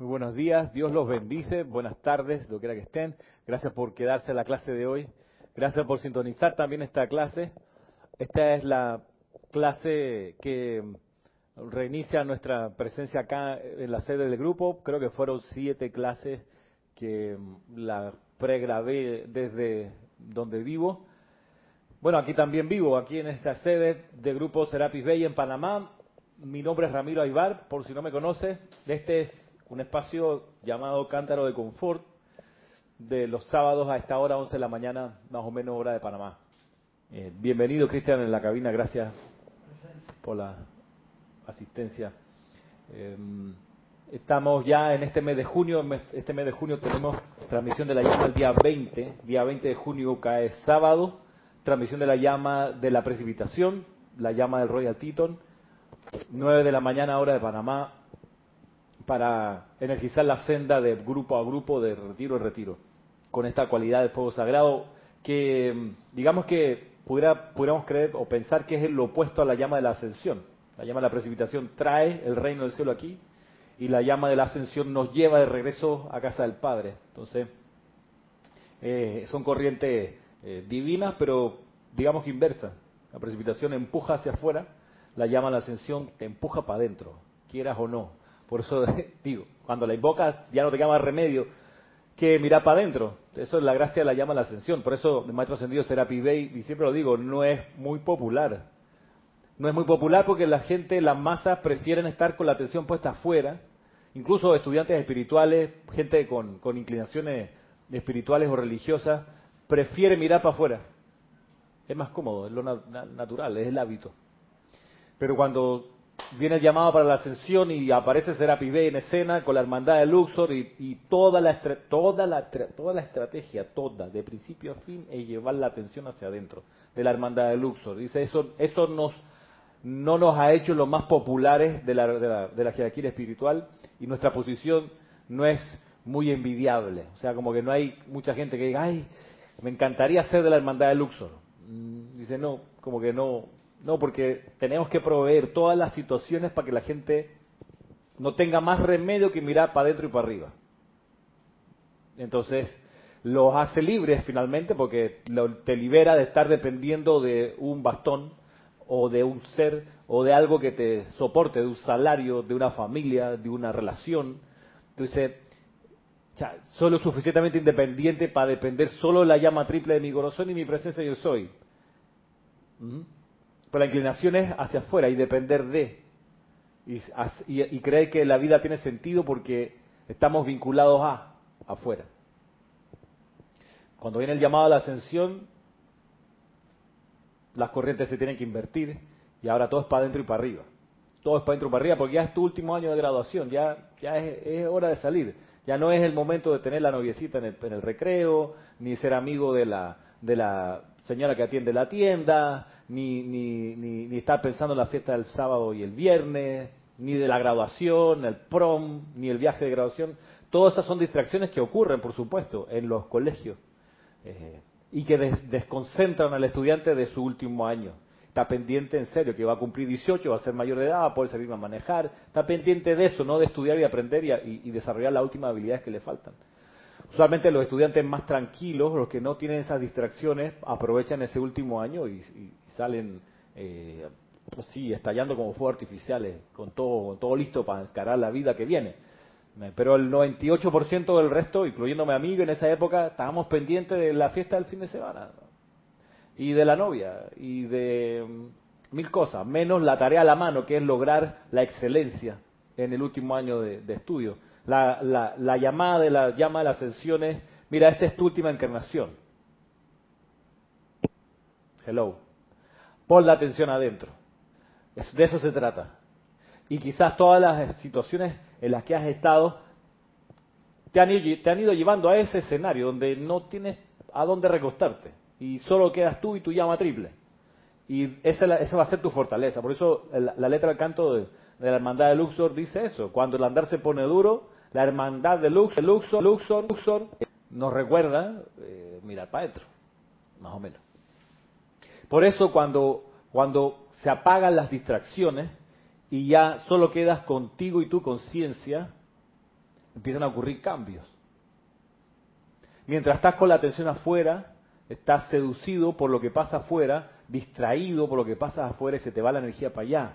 Muy buenos días, Dios los bendice, buenas tardes, lo quiera que estén. Gracias por quedarse en la clase de hoy. Gracias por sintonizar también esta clase. Esta es la clase que reinicia nuestra presencia acá en la sede del grupo. Creo que fueron siete clases que la pregrabé desde donde vivo. Bueno, aquí también vivo, aquí en esta sede de Grupo Serapis Bay en Panamá. Mi nombre es Ramiro Aybar, por si no me conoce. Este es un espacio llamado Cántaro de Confort, de los sábados a esta hora, 11 de la mañana, más o menos hora de Panamá. Eh, bienvenido, Cristian, en la cabina. Gracias por la asistencia. Eh, estamos ya en este mes de junio. Este mes de junio tenemos transmisión de la llama el día 20. Día 20 de junio cae sábado. Transmisión de la llama de la precipitación, la llama del Royal Teton. 9 de la mañana, hora de Panamá, para energizar la senda de grupo a grupo, de retiro a retiro, con esta cualidad de fuego sagrado que, digamos que pudiera, pudiéramos creer o pensar que es lo opuesto a la llama de la ascensión. La llama de la precipitación trae el reino del cielo aquí y la llama de la ascensión nos lleva de regreso a casa del Padre. Entonces, eh, son corrientes eh, divinas, pero digamos que inversas. La precipitación empuja hacia afuera, la llama de la ascensión te empuja para adentro, quieras o no. Por eso digo, cuando la invocas ya no te queda más remedio que mirar para adentro. Eso es la gracia la llama la ascensión. Por eso el maestro ascendido Serapi Bey, y siempre lo digo, no es muy popular. No es muy popular porque la gente, las masas prefieren estar con la atención puesta afuera. Incluso estudiantes espirituales, gente con, con inclinaciones espirituales o religiosas, prefiere mirar para afuera. Es más cómodo, es lo natural, es el hábito. Pero cuando viene el llamado para la ascensión y aparece Serapi Bey en escena con la hermandad de Luxor y, toda, la, toda, la, toda la estrategia, toda, de principio a fin, es llevar la atención hacia adentro de la hermandad de Luxor. Dice, eso, eso nos, no nos ha hecho los más populares de la, de la, de la jerarquía espiritual y nuestra posición no es muy envidiable. O sea, como que no hay mucha gente que diga, ay, me encantaría ser de la hermandad de Luxor. Mm, dice, no, como que no, no, porque tenemos que proveer todas las situaciones para que la gente no tenga más remedio que mirar para adentro y para arriba. Entonces, los hace libres finalmente porque te libera de estar dependiendo de un bastón o de un ser o de algo que te soporte, de un salario, de una familia, de una relación. Entonces, ya, soy lo suficientemente independiente para depender solo de la llama triple de mi corazón y mi presencia yo soy. Pero la inclinación es hacia afuera y depender de. Y, creer que la vida tiene sentido porque estamos vinculados a afuera. Cuando viene el llamado a la ascensión, las corrientes se tienen que invertir y ahora todo es para adentro y para arriba. Todo es para adentro y para arriba porque ya es tu último año de graduación, ya, ya es, hora de salir. Ya no es el momento de tener la noviecita en el, en el recreo, ni ser amigo de la, de la señora que atiende la tienda, ni, ni, ni, estar pensando en la fiesta del sábado y el viernes, ni de la graduación, el prom, ni el viaje de graduación. Todas esas son distracciones que ocurren, por supuesto, en los colegios eh, y que desconcentran al estudiante de su último año. Está pendiente en serio que va a cumplir 18, va a ser mayor de edad, va a poder salir a manejar. Está pendiente de eso, no de estudiar y aprender y, y desarrollar las últimas habilidades que le faltan. Usualmente los estudiantes más tranquilos, los que no tienen esas distracciones, aprovechan ese último año y, salen eh, sí, estallando como fuegos artificiales, con todo, todo listo para encarar la vida que viene. Pero el 98% del resto, incluyéndome a mí, en esa época estábamos pendientes de la fiesta del fin de semana y de la novia y de mm, mil cosas, menos la tarea a la mano, que es lograr la excelencia en el último año de, de estudio. La, la, llamada de la llama de la ascensión es, mira, esta es tu última encarnación. Hello. Pon la atención adentro. de eso se trata. Y quizás todas las situaciones en las que has estado te han, te han ido llevando a ese escenario donde no tienes a dónde recostarte. Y solo quedas tú y tu llama triple. Y esa, esa va a ser tu fortaleza. Por eso la, letra del canto de, de la hermandad de Luxor dice eso. Cuando el andar se pone duro, la hermandad de Luxor, Luxor, Luxor, Luxor nos recuerda eh, mirar para adentro, más o menos. Por eso cuando, cuando se apagan las distracciones y ya solo quedas contigo y tu conciencia, empiezan a ocurrir cambios. Mientras estás con la atención afuera, estás seducido por lo que pasa afuera, distraído por lo que pasa afuera y se te va la energía para allá.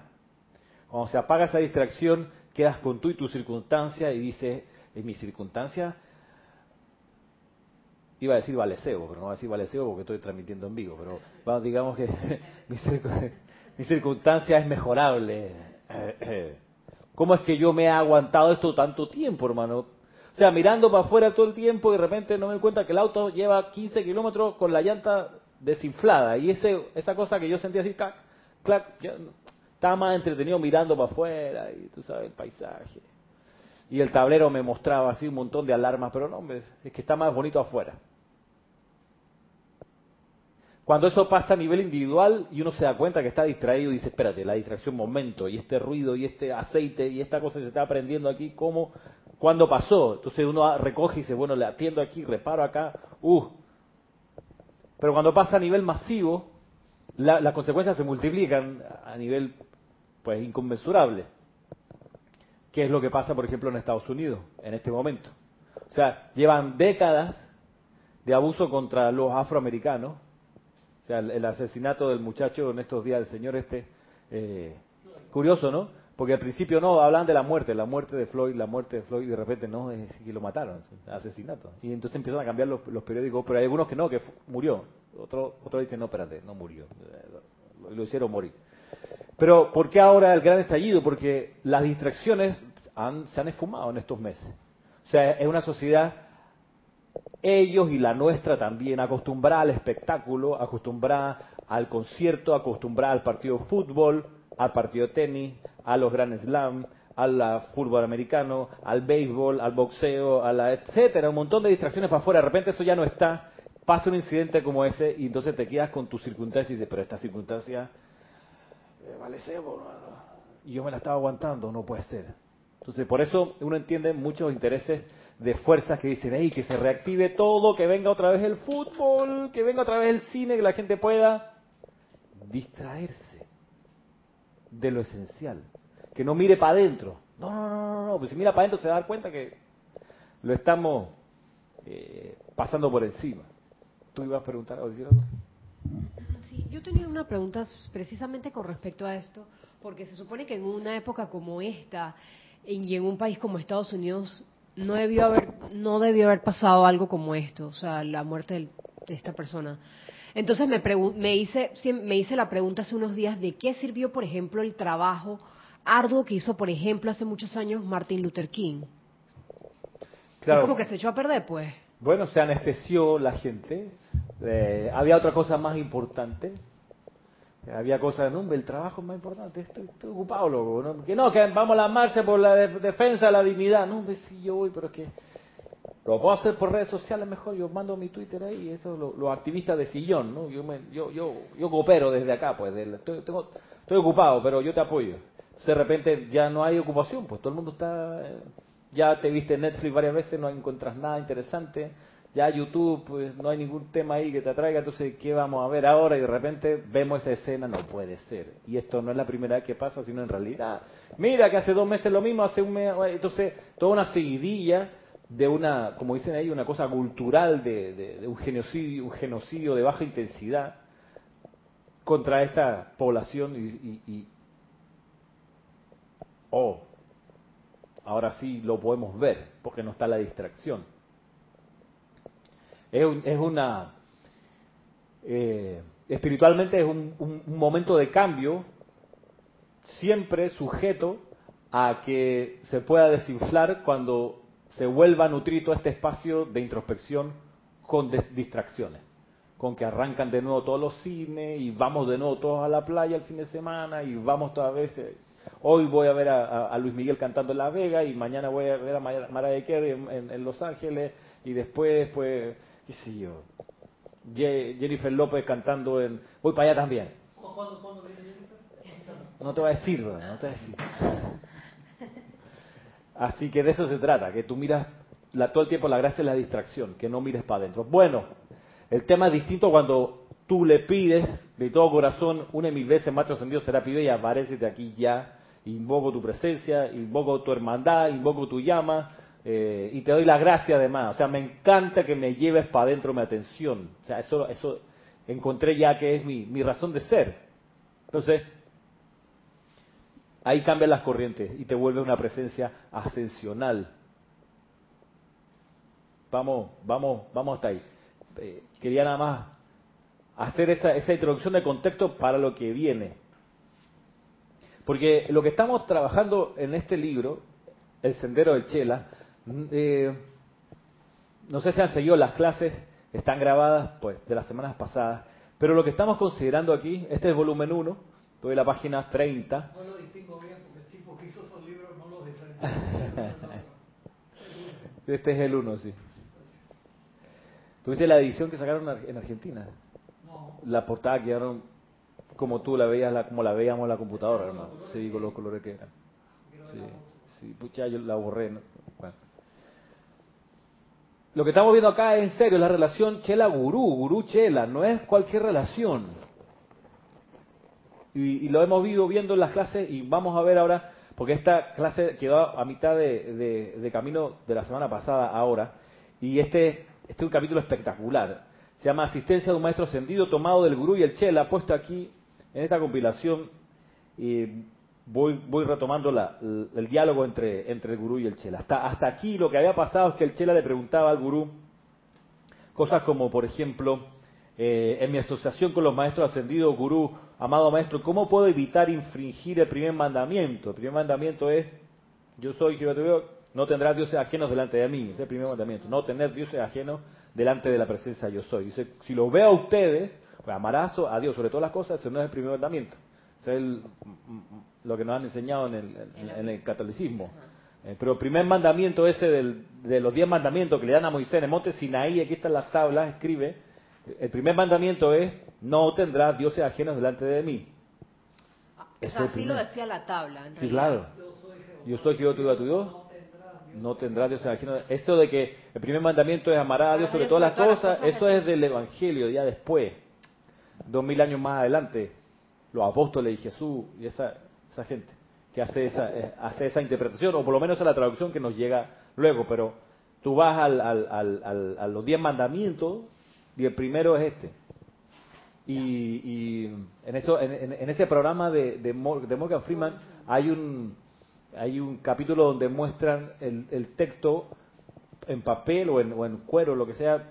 Cuando se apaga esa distracción, quedas con tú y tu circunstancia y dices, en mi circunstancia, iba a decir valeceo, pero no voy a decir valeceo porque estoy transmitiendo en vivo, pero digamos que mi, circunstancia es mejorable. ¿Cómo es que yo me he aguantado esto tanto tiempo, hermano? O sea, mirando para afuera todo el tiempo y de repente no me doy cuenta que el auto lleva 15 kilómetros con la llanta desinflada. Y ese, esa cosa que yo sentía así, clac, clac, estaba más entretenido mirando para afuera y tú sabes, el paisaje. Y el tablero me mostraba así un montón de alarmas, pero no, es que está más bonito afuera. Cuando eso pasa a nivel individual y uno se da cuenta que está distraído y dice, espérate, la distracción momento, y este ruido, y este aceite, y esta cosa que se está aprendiendo aquí, ¿cómo? ¿Cuándo pasó? Entonces uno recoge y dice, bueno, le atiendo aquí, reparo acá, uh. Pero cuando pasa a nivel masivo, las consecuencias se multiplican a nivel, pues, inconmensurable. ¿Qué es lo que pasa, por ejemplo, en Estados Unidos en este momento? O sea, llevan décadas de abuso contra los afroamericanos, o sea, el, asesinato del muchacho en estos días del señor este, eh, curioso, ¿no? Porque al principio no, hablan de la muerte, la muerte de Floyd, la muerte de Floyd, y de repente no, es que lo mataron, asesinato. Y entonces empiezan a cambiar los, periódicos, pero hay algunos que no, que murió. Otro, otro dicen, no, espérate, no murió, lo, lo, hicieron morir. Pero ¿por qué ahora el gran estallido? Porque las distracciones han, se han esfumado en estos meses. O sea, es una sociedad ellos y la nuestra también, acostumbrada al espectáculo, acostumbrada al concierto, acostumbrada al partido de fútbol, al partido de tenis, a los Grand Slam, al fútbol americano, al béisbol, al boxeo, a la etcétera, un montón de distracciones para afuera, de repente eso ya no está, pasa un incidente como ese y entonces te quedas con tu circunstancia y dices, pero esta circunstancia eh, vale cebo, y yo me la estaba aguantando, no puede ser. Entonces, por eso uno entiende muchos intereses de fuerzas que dicen, hey, que se reactive todo, que venga otra vez el fútbol, que venga otra vez el cine, que la gente pueda distraerse de lo esencial, que no mire para adentro. No, no, no, no, pues si mira para adentro se va a dar cuenta que lo estamos eh, pasando por encima. ¿Tú ibas a preguntar o decir algo? Sí, yo tenía una pregunta precisamente con respecto a esto, porque se supone que en una época como esta y en un país como Estados Unidos no debió haber no debió haber pasado algo como esto, o sea, la muerte de esta persona. Entonces me, me hice me hice la pregunta hace unos días de qué sirvió, por ejemplo, el trabajo arduo que hizo, por ejemplo, hace muchos años Martin Luther King. Claro. Es como que se echó a perder, pues. Bueno, se anestesió la gente. Eh, había otra cosa más importante había cosas, no, el trabajo es más importante, estoy, ocupado, loco. Que no, que vamos a la marcha por la defensa de la dignidad. No, hombre, sí, yo voy, pero es que lo puedo hacer por redes sociales mejor. Yo mando mi Twitter ahí, eso los activistas de sillón, ¿no? Yo, me, yo, yo, yo coopero desde acá, pues. estoy, ocupado, pero yo te apoyo. de repente ya no hay ocupación, pues todo el mundo está. Eh, ya te viste Netflix varias veces, no encuentras nada interesante ya YouTube, pues no hay ningún tema ahí que te atraiga, entonces, ¿qué vamos a ver ahora? Y de repente vemos esa escena, no puede ser. Y esto no es la primera vez que pasa, sino en realidad, mira que hace dos meses lo mismo, hace un mes, entonces, toda una seguidilla de una, como dicen ahí, una cosa cultural de, un genocidio, un genocidio de baja intensidad contra esta población y, y oh, ahora sí lo podemos ver, porque no está la distracción. Es, una... Eh, espiritualmente es un, momento de cambio, siempre sujeto a que se pueda desinflar cuando se vuelva a nutrir todo este espacio de introspección con distracciones, con que arrancan de nuevo todos los cines y vamos de nuevo todos a la playa el fin de semana y vamos todas veces. Hoy voy a ver a, Luis Miguel cantando en La Vega y mañana voy a ver a Mariah Carey en, en Los Ángeles y después pues qué sé yo, Jennifer López cantando en... Voy para allá también. No te va a decir, no te va a decir. Así que de eso se trata, que tú miras la, todo el tiempo la gracia es la distracción, que no mires para adentro. Bueno, el tema es distinto cuando tú le pides de todo corazón una y mil veces, maestro ascendido será pido y aparecete aquí ya, invoco tu presencia, invoco tu hermandad, invoco tu llama, Eh, y te doy la gracia además. O sea, me encanta que me lleves para adentro mi atención. O sea, eso, eso encontré ya que es mi, mi razón de ser. Entonces, ahí cambian las corrientes y te vuelve una presencia ascensional. Vamos, vamos, vamos hasta ahí. Eh, quería nada más hacer esa, esa introducción de contexto para lo que viene. Porque lo que estamos trabajando en este libro, El Sendero del Chela, eh, no sé si han seguido las clases, están grabadas pues de las semanas pasadas, pero lo que estamos considerando aquí, este es volumen 1, estoy en la página 30. No lo distingo bien porque el tipo que hizo esos libros no los diferenció. este es el 1, sí. ¿Tuviste la edición que sacaron en Argentina? No. La portada quedaron como tú la veías, la, como la veíamos en la computadora, hermano. Sí, con los colores que eran. Sí, sí, pucha, yo la borré. ¿no? Lo que estamos viendo acá es en serio, la relación Chela-Gurú, Gurú-Chela, no es cualquier relación. Y, y, lo hemos ido viendo en las clases y vamos a ver ahora, porque esta clase quedó a mitad de, de, camino de la semana pasada ahora, y este, este es un capítulo espectacular. Se llama Asistencia de un Maestro Ascendido, tomado del Gurú y el Chela, puesto aquí en esta compilación. Y voy, voy retomando la, el, diálogo entre, entre el gurú y el chela. Hasta, hasta aquí lo que había pasado es que el chela le preguntaba al gurú cosas como, por ejemplo, eh, en mi asociación con los maestros ascendidos, gurú, amado maestro, ¿cómo puedo evitar infringir el primer mandamiento? El primer mandamiento es, yo soy Jehová no tendrás dioses ajenos delante de mí. Ese es el primer mandamiento, no tener dioses ajenos delante de la presencia yo soy. Si lo veo a ustedes, pues amarás a Dios sobre todas las cosas, ese no es el primer mandamiento. Es el, lo que nos han enseñado en el, en, en el catolicismo. Eh, pero el primer mandamiento ese del, de los diez mandamientos que le dan a Moisés en el monte Sinaí, aquí están las tablas, escribe, el primer mandamiento es, no tendrás dioses ajenos delante de mí. O sea, así lo decía la tabla. En sí, claro. Yo soy Jehová tu, tu Dios. No tendrás dioses ajenos. Esto de que el primer mandamiento es amar a Dios sobre todas las cosas, eso es del Evangelio, ya después, dos mil años más adelante, los apóstoles y Jesús y esa, esa gente que hace esa, eh, hace esa interpretación, o por lo menos a la traducción que nos llega luego, pero tú vas al, al, al, a los diez mandamientos y el primero es este. Y, y en, eso, en, en, ese programa de, de, Morgan Freeman hay un, hay un capítulo donde muestran el, el texto en papel o en, o en cuero, lo que sea,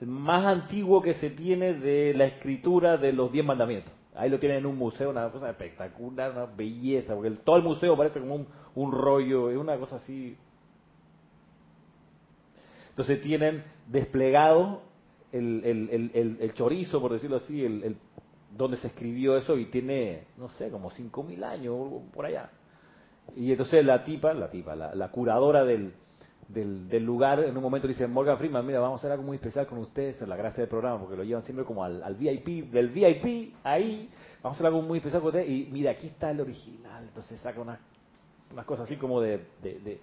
el más antiguo que se tiene de la escritura de los diez mandamientos. Ahí lo tienen en un museo, una cosa espectacular, una belleza, porque todo el museo parece como un, rollo, es una cosa así. Entonces tienen desplegado el chorizo, por decirlo así, el, donde se escribió eso y tiene, no sé, como 5.000 años por allá. Y entonces la tipa, la tipa, la, la curadora del, del, del, lugar, en un momento dice Morgan Freeman, mira, vamos a hacer algo muy especial con ustedes, en la gracia del programa, porque lo llevan siempre como al, VIP, del VIP, ahí, vamos a hacer algo muy especial con ustedes, y mira, aquí está el original, entonces saca unas, unas cosas así como de, de, de,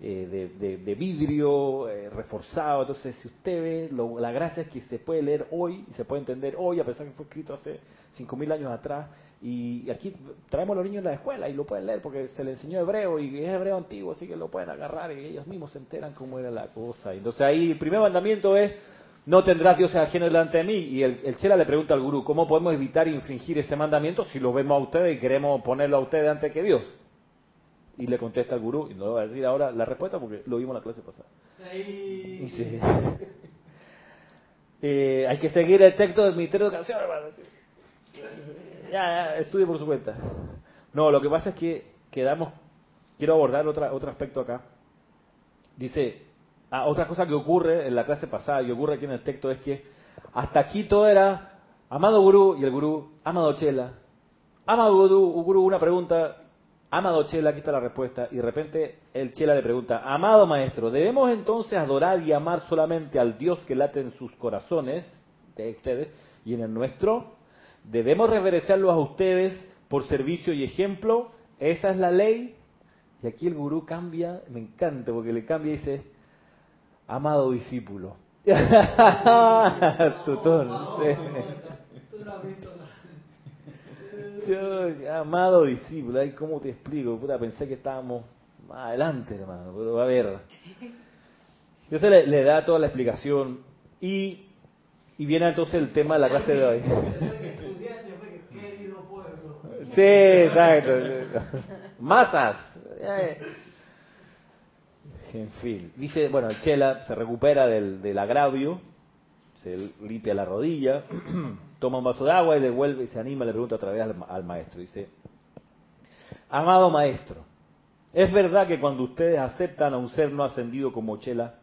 eh, de, de vidrio eh, reforzado, entonces si usted ve, lo, la gracia es que se puede leer hoy, y se puede entender hoy, a pesar que fue escrito hace 5.000 años atrás, y aquí traemos a los niños en la escuela y lo pueden leer porque se les enseñó hebreo y es hebreo antiguo, así que lo pueden agarrar y ellos mismos se enteran cómo era la cosa. Entonces ahí el primer mandamiento es, no tendrás dioses ajenos delante de mí. Y el, el Chela le pregunta al gurú, ¿cómo podemos evitar infringir ese mandamiento si lo vemos a ustedes y queremos ponerlo a ustedes antes que Dios? Y le contesta al gurú, y no voy a decir ahora la respuesta porque lo vimos en la clase pasada. Sí. eh, hay que seguir el texto del Ministerio de Educación, hermano ya, estudie por su cuenta. No, lo que pasa es que quedamos, quiero abordar otra, otro aspecto acá. Dice, ah, otra cosa que ocurre en la clase pasada y ocurre aquí en el texto es que hasta aquí todo era amado gurú y el gurú, amado chela. Amado gurú, gurú una pregunta, amado chela, aquí está la respuesta. Y de repente el chela le pregunta, amado maestro, ¿debemos entonces adorar y amar solamente al Dios que late en sus corazones, de ustedes, y en el nuestro? Debemos reverenciarlos a ustedes por servicio y ejemplo, esa es la ley. Y aquí el gurú cambia, me encanta porque le cambia y dice, amado discípulo. Tutón, amado discípulo, ay, ¿cómo te explico? Puta, pensé que estábamos Más adelante, hermano, pero a ver. Entonces le, le da toda la explicación y, y viene entonces el tema de la clase de hoy. Estudiante, pues, querido pueblo. Sí, exacto. Masas. En fin. Dice, bueno, Chela se recupera del, del agravio, se limpia la rodilla, toma un vaso de agua y devuelve y se anima, le pregunta otra vez al, al maestro. Dice, amado maestro, ¿es verdad que cuando ustedes aceptan a un ser no ascendido como Chela,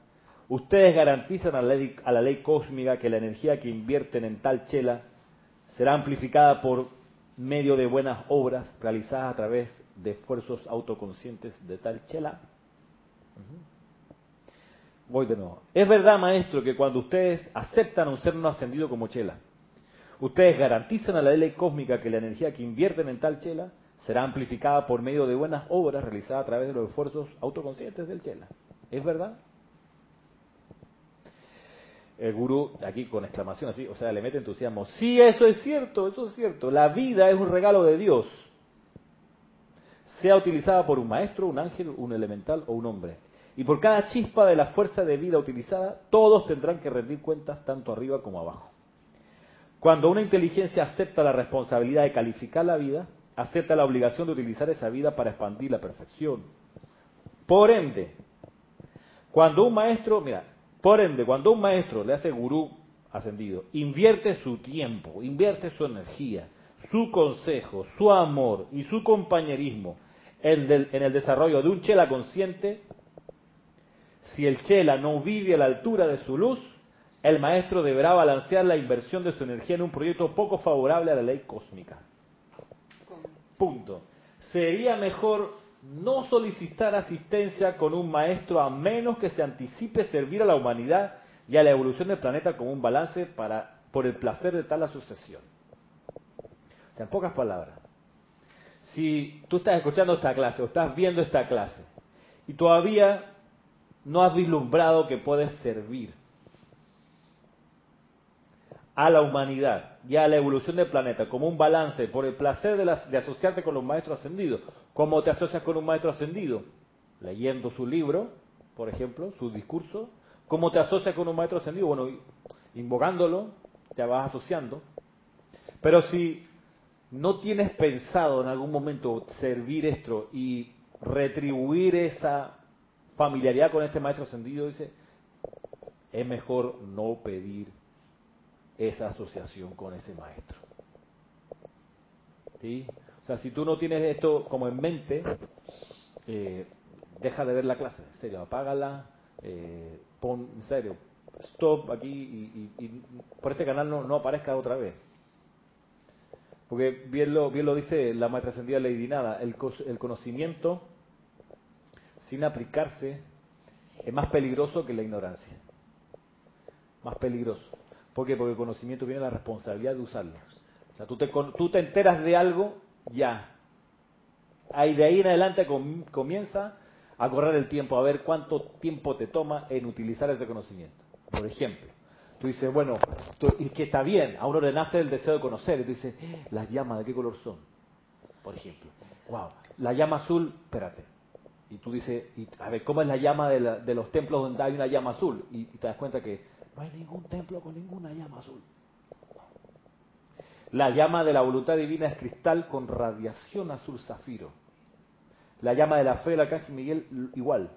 ustedes garantizan a la, ley, a la ley cósmica que la energía que invierten en tal Chela será amplificada por medio de buenas obras realizadas a través de esfuerzos autoconscientes de tal Chela? Voy de nuevo. Es verdad, maestro, que cuando ustedes aceptan un ser no ascendido como Chela, ustedes garantizan a la ley cósmica que la energía que invierten en tal Chela será amplificada por medio de buenas obras realizadas a través de los esfuerzos autoconscientes del Chela. ¿Es verdad? El gurú, aquí con exclamación así, o sea, le mete entusiasmo. Sí, eso es cierto, eso es cierto. La vida es un regalo de Dios. Sea utilizada por un maestro, un ángel, un elemental o un hombre. Y por cada chispa de la fuerza de vida utilizada, todos tendrán que rendir cuentas tanto arriba como abajo. Cuando una inteligencia acepta la responsabilidad de calificar la vida, acepta la obligación de utilizar esa vida para expandir la perfección. Por ende, cuando un maestro, mira, por ende, cuando un maestro le hace gurú ascendido, invierte su tiempo, invierte su energía, su consejo, su amor y su compañerismo en, del- en el desarrollo de un chela consciente, si el chela no vive a la altura de su luz, el maestro deberá balancear la inversión de su energía en un proyecto poco favorable a la ley cósmica. Punto. Sería mejor no solicitar asistencia con un maestro a menos que se anticipe servir a la humanidad y a la evolución del planeta como un balance para por el placer de tal asociación. O sea, en pocas palabras, si tú estás escuchando esta clase o estás viendo esta clase y todavía no has vislumbrado que puedes servir a la humanidad y a la evolución del planeta como un balance por el placer de, las- de asociarte con los maestros ascendidos. ¿Cómo te asocias con un maestro ascendido? Leyendo su libro, por ejemplo, su discurso. ¿Cómo te asocias con un maestro ascendido? Bueno, invocándolo, te vas asociando. Pero si no tienes pensado en algún momento servir esto y retribuir esa familiaridad con este maestro ascendido, dice, es mejor no pedir esa asociación con ese maestro. ¿Sí? Si tú no tienes esto como en mente, eh, deja de ver la clase, en serio, apágala, eh, pon, en serio, stop aquí y, y- y por este canal no, no aparezca otra vez. Porque bien lo, bien lo dice la maestra ascendida Lady Nada, el, el conocimiento sin aplicarse es más peligroso que la ignorancia. Más peligroso. ¿Por qué? Porque el conocimiento viene la responsabilidad de usarlo. O sea, tú te, tú te enteras de algo, ya. Ahí de ahí en adelante com- comienza a correr el tiempo, a ver cuánto tiempo te toma en utilizar ese conocimiento. Por ejemplo, tú dices, bueno, tú- y que está bien, a uno le nace el deseo de conocer, y tú dices, "Eh, las llamas, ¿de qué color son? Por ejemplo, wow, la llama azul, espérate. Y tú dices, y, a ver, ¿cómo es la llama de, la- de los templos donde hay una llama azul? Y, y te das cuenta que no hay ningún templo con ninguna llama azul. La llama de la voluntad divina es cristal con radiación azul zafiro. La llama de la fe del arcángel Miguel igual,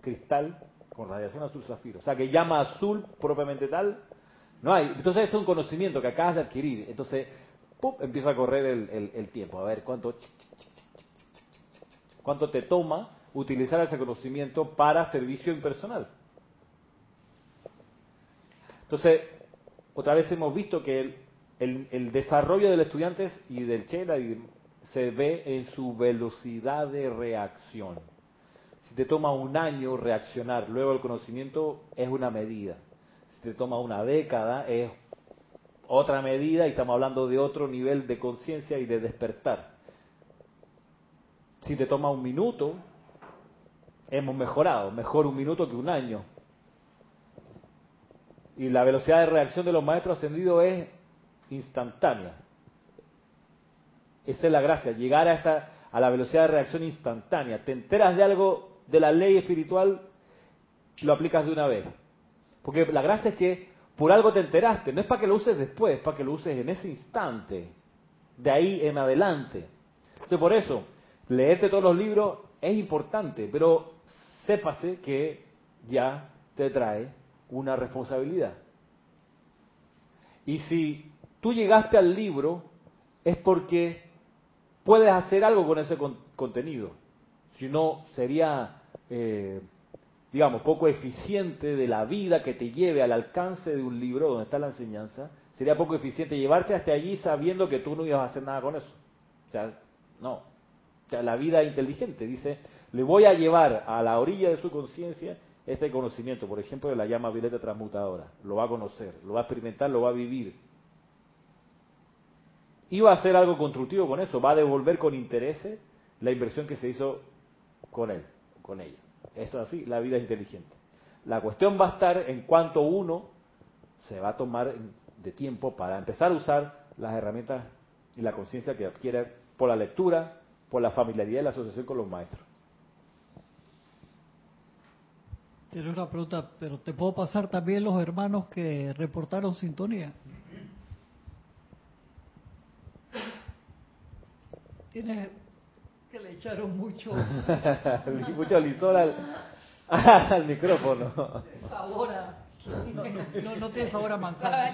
cristal con radiación azul zafiro. O sea que llama azul propiamente tal, no hay. Entonces es un conocimiento que acabas de adquirir. Entonces, empieza a correr el, el- el tiempo. A ver cuánto, cuánto te toma utilizar ese conocimiento para servicio impersonal. Entonces, otra vez hemos visto que el, el- el desarrollo del estudiante y del Chela se ve en su velocidad de reacción. Si te toma un año reaccionar, luego el conocimiento es una medida. Si te toma una década, es otra medida y estamos hablando de otro nivel de conciencia y de despertar. Si te toma un minuto, hemos mejorado, mejor un minuto que un año. Y la velocidad de reacción de los maestros ascendidos es instantánea. Esa es la gracia, llegar a esa a la velocidad de reacción instantánea. Te enteras de algo de la ley espiritual lo aplicas de una vez. Porque la gracia es que por algo te enteraste, no es para que lo uses después, es para que lo uses en ese instante, de ahí en adelante. Entonces por eso, leerte todos los libros es importante, pero sépase que ya te trae una responsabilidad. Y si tú llegaste al libro, es porque puedes hacer algo con ese contenido. Si no, sería, eh, digamos, poco eficiente de la vida que te lleve al alcance de un libro donde está la enseñanza. Sería poco eficiente llevarte hasta allí sabiendo que tú no ibas a hacer nada con eso. O sea, no. O sea, la vida inteligente dice, le voy a llevar a la orilla de su conciencia este conocimiento, por ejemplo, de la llama violeta transmutadora. Lo va a conocer, lo va a experimentar, lo va a vivir. Y va a hacer algo constructivo con eso, va a devolver con interés la inversión que se hizo con él, con ella. Eso es así, la vida es inteligente. La cuestión va a estar en cuanto uno se va a tomar de tiempo para empezar a usar las herramientas y la conciencia que adquiere por la lectura, por la familiaridad y la asociación con los maestros. Tienes una pregunta, pero te puedo pasar también los hermanos que reportaron sintonía. Tienes que le echaron mucho mucho lisol al, micrófono. Sabor no, no, tiene sabor a manzana.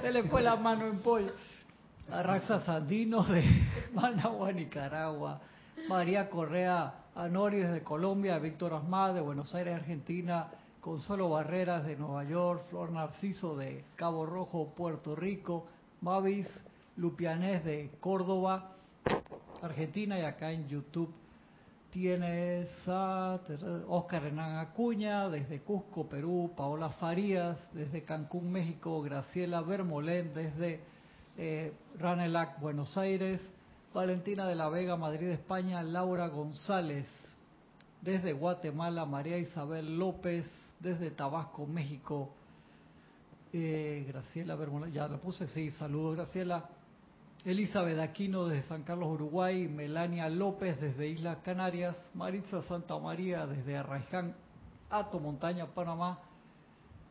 Se le fue la mano en pollo. Raxa Sandino de Managua, Nicaragua. María Correa Anoris de Colombia, Víctor Asmad de Buenos Aires, Argentina, Consuelo Barreras de Nueva York, Flor Narciso de Cabo Rojo, Puerto Rico, Mavis Lupianés de Córdoba, Argentina y acá en YouTube tienes a Oscar Hernán Acuña desde Cusco, Perú, Paola Farías desde Cancún, México, Graciela Bermolén desde eh, Ranelac, Buenos Aires, Valentina de la Vega, Madrid, España, Laura González, desde Guatemala, María Isabel López, desde Tabasco, México, eh, Graciela Bermola, ya lo puse, sí, saludos Graciela, Elizabeth Aquino desde San Carlos, Uruguay, Melania López desde Islas Canarias, Maritza Santa María desde Arraiján, Ato Montaña, Panamá,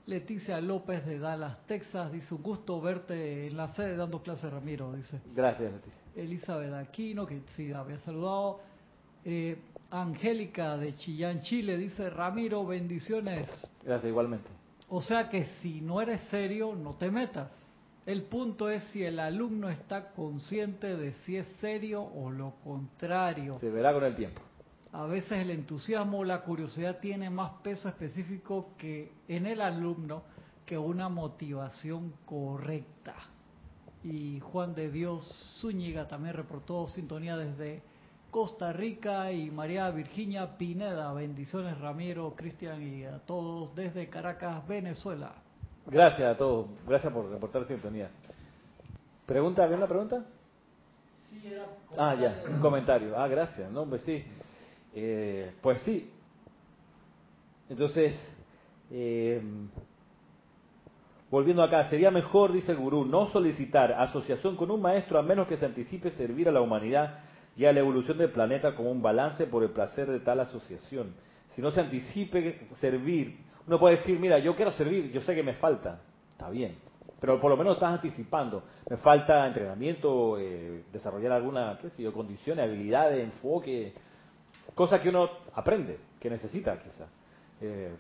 Leticia López de Dallas, Texas, dice un gusto verte en la sede dando clases, Ramiro, dice. Gracias, Leticia. Elizabeth Aquino, que sí había saludado. Eh, Angélica de Chillán, Chile, dice Ramiro, bendiciones. Gracias, igualmente. O sea que si no eres serio, no te metas. El punto es si el alumno está consciente de si es serio o lo contrario. Se verá con el tiempo. A veces el entusiasmo o la curiosidad tiene más peso específico que en el alumno que una motivación correcta y Juan de Dios Zúñiga también reportó sintonía desde Costa Rica y María Virginia Pineda. Bendiciones Ramiro, Cristian y a todos desde Caracas, Venezuela. Gracias a todos, gracias por reportar sintonía. ¿Pregunta? ¿Alguna pregunta? Sí, era Ah, ya, un comentario. Ah, gracias. No, pues sí. Eh, pues sí. Entonces, eh, Volviendo acá, sería mejor, dice el gurú, no solicitar asociación con un maestro a menos que se anticipe servir a la humanidad y a la evolución del planeta como un balance por el placer de tal asociación. Si no se anticipe servir, uno puede decir, mira, yo quiero servir, yo sé que me falta, está bien, pero por lo menos estás anticipando. Me falta entrenamiento, eh, desarrollar alguna, qué sé yo, condiciones, habilidades, enfoque, cosas que uno aprende, que necesita quizá. Eh,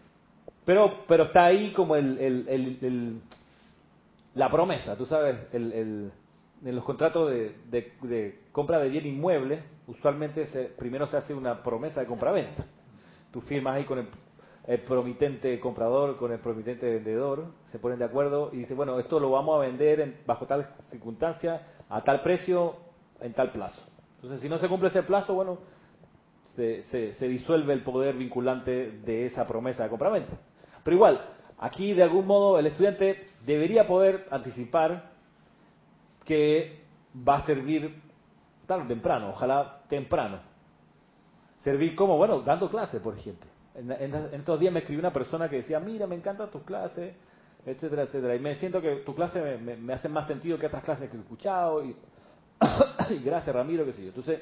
pero, pero está ahí como el, el, la promesa, tú sabes, en los contratos de, de, compra de bien inmueble, usualmente se, primero se hace una promesa de compra-venta. Tú firmas ahí con el, el, promitente comprador, con el promitente vendedor, se ponen de acuerdo y dicen, bueno, esto lo vamos a vender bajo tal circunstancia, a tal precio, en tal plazo. Entonces, si no se cumple ese plazo, bueno, se, se, se disuelve el poder vinculante de esa promesa de compra-venta. Pero igual, aquí de algún modo el estudiante debería poder anticipar que va a servir tarde temprano, ojalá temprano. Servir como, bueno, dando clases, por ejemplo. En, estos días me escribió una persona que decía, mira, me encantan tus clases, etcétera, etcétera. Y me siento que tu clase me, hacen más sentido que otras clases que he escuchado. Y, y gracias, Ramiro, qué sé yo. Entonces,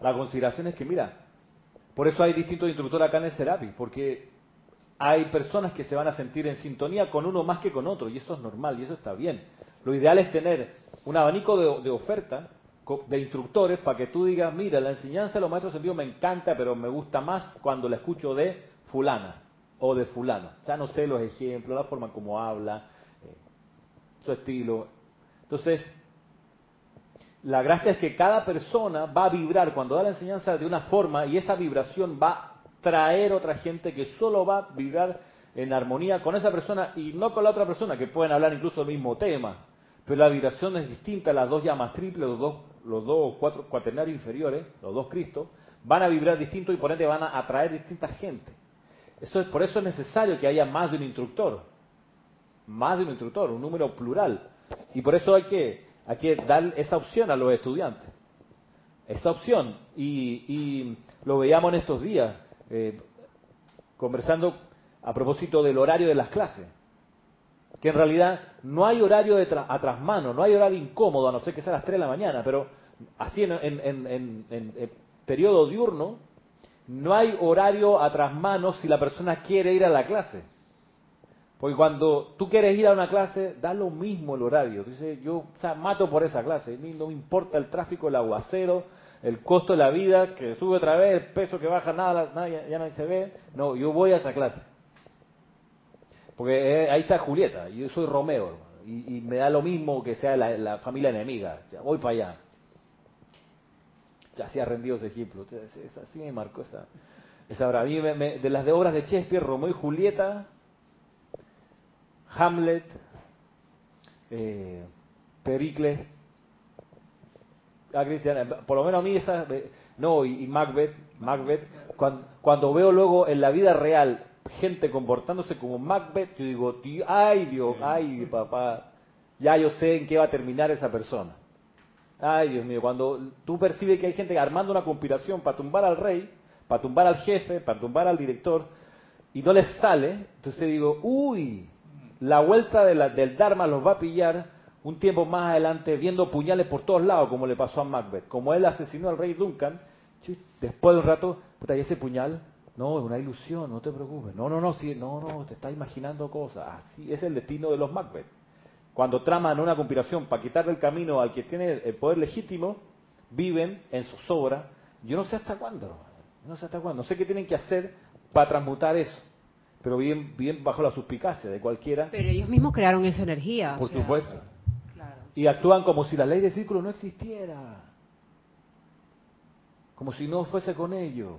la consideración es que, mira, Por eso hay distintos instructores acá en el Serapi, porque hay personas que se van a sentir en sintonía con uno más que con otro, y eso es normal, y eso está bien. Lo ideal es tener un abanico de, de oferta de instructores para que tú digas, mira, la enseñanza de los maestros sentidos me encanta, pero me gusta más cuando la escucho de fulana o de fulano. Ya no sé los ejemplos, la forma como habla, eh, su estilo. Entonces, la gracia es que cada persona va a vibrar cuando da la enseñanza de una forma y esa vibración va a traer otra gente que solo va a vibrar en armonía con esa persona y no con la otra persona, que pueden hablar incluso del mismo tema. Pero la vibración es distinta, las dos llamas triples, los dos, los dos cuatro, cuaternarios inferiores, los dos Cristos, van a vibrar distinto y por ende van a atraer distinta gente. Eso es, por eso es necesario que haya más de un instructor, más de un instructor, un número plural. Y por eso hay que, hay que dar esa opción a los estudiantes. Esa opción. Y, y lo veíamos en estos días, eh, conversando a propósito del horario de las clases. Que en realidad no hay horario de tra- a trasmano, no hay horario incómodo, a no ser que sea a las 3 de la mañana, pero así en, en, en, en- periodo diurno, no hay horario a trasmano si la persona quiere ir a la clase. Porque cuando tú quieres ir a una clase, da lo mismo el horario. Tú dices, yo o sea, mato por esa clase, no me importa el tráfico, el aguacero, el costo de la vida, que sube otra vez, el peso que baja, nada, nada ya, ya nadie se ve. No, yo voy a esa clase. Porque eh, ahí está Julieta, yo soy Romeo, y, me da lo mismo que sea la, familia enemiga. Voy para allá. Ya se ha rendido ese ejemplo. Entonces, es- Así me marcó esa. esa. A mí me- de las de obras de Shakespeare, Romeo y Julieta, Hamlet, eh, Pericles, a Cristiana, por lo menos a mí esa, eh, no, y Macbeth, Macbeth, cuando, cuando veo luego en la vida real gente comportándose como Macbeth, yo digo, "Di- ay Dios, ay papá, ya yo sé en qué va a terminar esa persona. Ay Dios mío, cuando tú percibes que hay gente armando una conspiración para tumbar al rey, para tumbar al jefe, para tumbar al director, y no les sale, entonces digo, uy, la vuelta de la- del Dharma los va a pillar un tiempo más adelante viendo puñales por todos lados, como le pasó a Macbeth. Como él asesinó al rey Duncan, después de un rato, puta, ¿y ese puñal? No, es una ilusión, no te preocupes. No, no, no, sí, no, no, te estás imaginando cosas. Así es el destino de los Macbeth. Cuando traman una conspiración para quitarle el camino al que tiene el poder legítimo, viven en zozobra. Yo no sé hasta cuándo, no sé hasta cuándo. No sé qué tienen que hacer para transmutar eso. Pero bien, bien bajo la suspicacia de cualquiera, Pero ellos mismos crearon esa energía. o por sea, supuesto. Claro. Y actúan como si la ley del círculo no existiera. Como si no fuese con ello.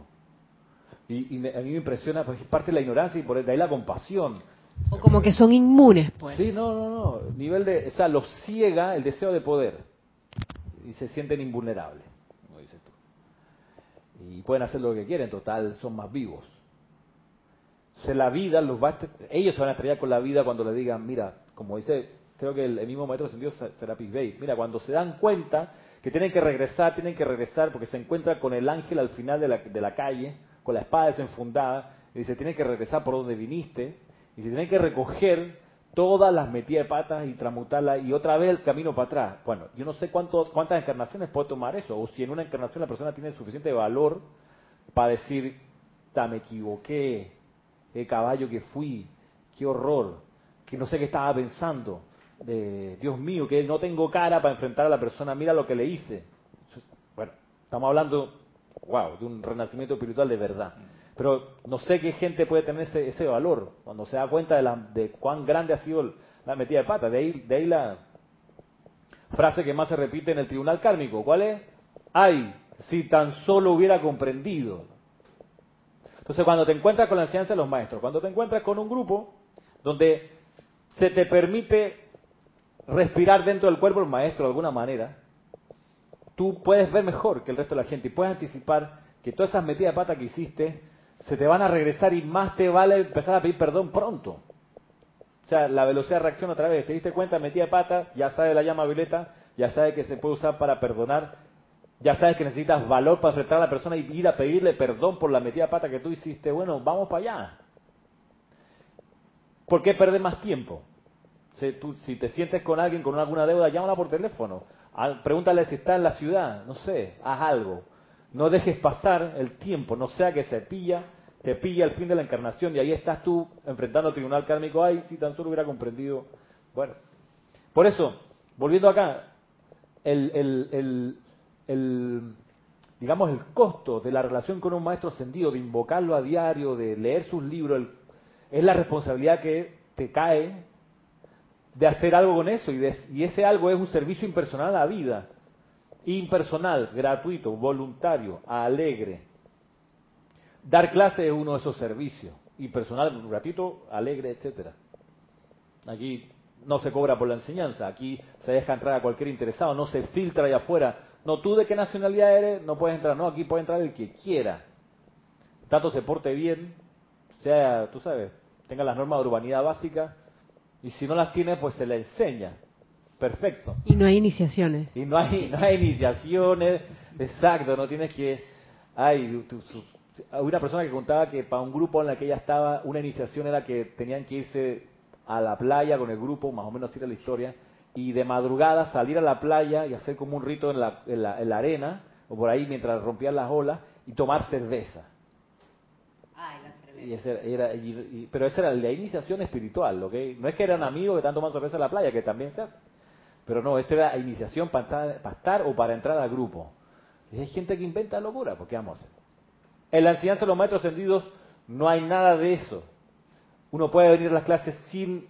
Y, y me- a mí me impresiona, pues es parte de la ignorancia y por de ahí la compasión. O como que son inmunes, pues. Sí, no, no, no. Nivel de, o sea, los ciega el deseo de poder y se sienten invulnerables, como dices tú. Y pueden hacer lo que quieren, total, son más vivos. Entonces la vida los va ellos se van a estrellar con la vida cuando le digan, mira, como dice, creo que el, el mismo maestro sentido Serapis Bey, mira, cuando se dan cuenta que tienen que regresar, tienen que regresar porque se encuentra con el ángel al final de la, de la calle, con la espada desenfundada, y dice, tienen que regresar por donde viniste, y se tienen que recoger todas las metidas de patas y transmutarlas y otra vez el camino para atrás. Bueno, yo no sé cuántos, cuántas encarnaciones puede tomar eso, o si en una encarnación la persona tiene suficiente valor para decir, "Ta, me equivoqué, qué caballo que fui, qué horror, que no sé qué estaba pensando, de, Dios mío, que no tengo cara para enfrentar a la persona, mira lo que le hice. Bueno, estamos hablando, wow, de un renacimiento espiritual de verdad. Pero no sé qué gente puede tener ese, ese valor cuando se da cuenta de, la, de cuán grande ha sido la metida de pata. De ahí, de ahí la frase que más se repite en el tribunal kármico. ¿Cuál es? Ay, si tan solo hubiera comprendido. Entonces, cuando te encuentras con la enseñanza de los maestros, cuando te encuentras con un grupo donde se te permite respirar dentro del cuerpo del maestro de alguna manera, tú puedes ver mejor que el resto de la gente y puedes anticipar que todas esas metidas de pata que hiciste se te van a regresar y más te vale empezar a pedir perdón pronto. O sea, la velocidad de reacción otra vez. ¿Te diste cuenta? Metida de pata, ya sabes la llama violeta, ya sabes que se puede usar para perdonar, ya sabes que necesitas valor para enfrentar a la persona y ir a pedirle perdón por la metida de pata que tú hiciste. Bueno, vamos para allá. ¿Por qué perder más tiempo? Si, tú, si te sientes con alguien con alguna deuda, llámala por teléfono. Pregúntale si está en la ciudad, no sé, haz algo. No dejes pasar el tiempo, no sea que se pilla, te pilla el fin de la encarnación y ahí estás tú enfrentando al tribunal kármico. Ay, si tan solo hubiera comprendido. Bueno, por eso, volviendo acá, el, el, el, el, digamos, el costo de la relación con un maestro ascendido, de invocarlo a diario, de leer sus libros, es la responsabilidad que te cae de hacer algo con eso y, y ese algo es un servicio impersonal a la vida, impersonal, gratuito, voluntario, alegre. Dar clase es uno de esos servicios, impersonal, gratuito, alegre, etcétera. Aquí no se cobra por la enseñanza, aquí se deja entrar a cualquier interesado, no se filtra allá afuera. No, tú de qué nacionalidad eres, no puedes entrar, no, aquí puede entrar el que quiera. Tanto se porte bien, sea, tú sabes, tenga las normas de urbanidad básicas, y si no las tiene, pues se le enseña. Perfecto. Y no hay iniciaciones. Y no hay, no hay iniciaciones, exacto, no tienes que... Hay una persona que contaba que para un grupo en el que ella estaba, una iniciación era que tenían que irse a la playa con el grupo, más o menos así era la historia, y de madrugada salir a la playa y hacer como un rito en la, en la, arena, o por ahí mientras rompían las olas, y tomar cerveza. Y ese era, pero esa era la iniciación espiritual, ¿ok? No es que eran amigos que están tomando cerveza en la playa, que también se hace. Pero no, esto era iniciación para estar, o para entrar al grupo. Y hay gente que inventa locura, porque vamos a hacer? En la enseñanza de los maestros sentidos no hay nada de eso. Uno puede venir a las clases sin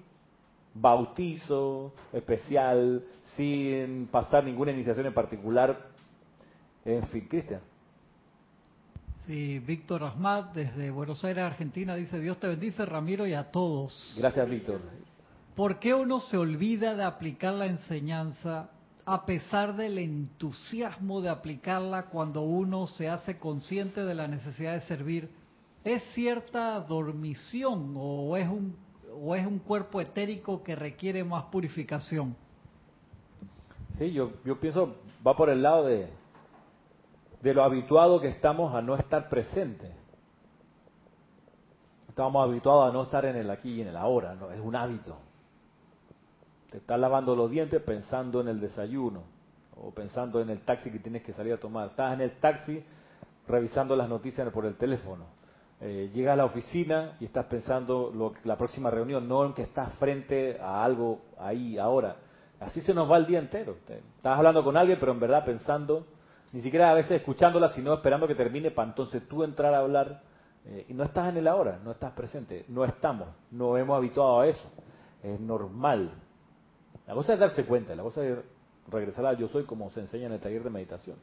bautizo especial, sin pasar ninguna iniciación en particular. En fin, Cristian. Víctor Ahmad desde Buenos Aires, Argentina, dice, Dios te bendice, Ramiro, y a todos. Gracias, Víctor. ¿Por qué uno se olvida de aplicar la enseñanza a pesar del entusiasmo de aplicarla cuando uno se hace consciente de la necesidad de servir? ¿Es cierta dormición o es un, o es un cuerpo etérico que requiere más purificación? Sí, yo, yo pienso, va por el lado de, de lo habituado que estamos a no estar presentes. Estamos habituados a no estar en el aquí y en el ahora, ¿no? es un hábito. Te estás lavando los dientes pensando en el desayuno o pensando en el taxi que tienes que salir a tomar. Estás en el taxi revisando las noticias por el teléfono eh, llegas a la oficina y estás pensando lo, la próxima reunión, no en que estás frente a algo ahí, ahora. Así se nos va el día entero. Estás hablando con alguien, pero en verdad pensando, ni siquiera a veces escuchándola, sino esperando que termine para entonces tú entrar a hablar. Eh, y no estás en el ahora, no estás presente, no estamos, no hemos habituado a eso. Es normal. La cosa es darse cuenta, la cosa es regresar a yo soy como se enseña en el taller de meditación.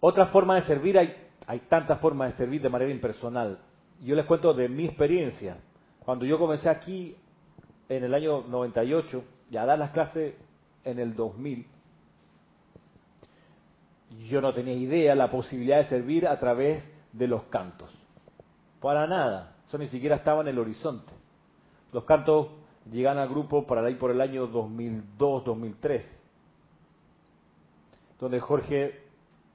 Otra forma de servir hay hay tantas formas de servir de manera impersonal. Yo les cuento de mi experiencia. Cuando yo comencé aquí en el año 98 y a dar las clases en el 2000, yo no tenía idea la posibilidad de servir a través de los cantos. Para nada. Eso ni siquiera estaba en el horizonte. Los cantos llegan al grupo para ahí por el año 2002-2003, donde Jorge,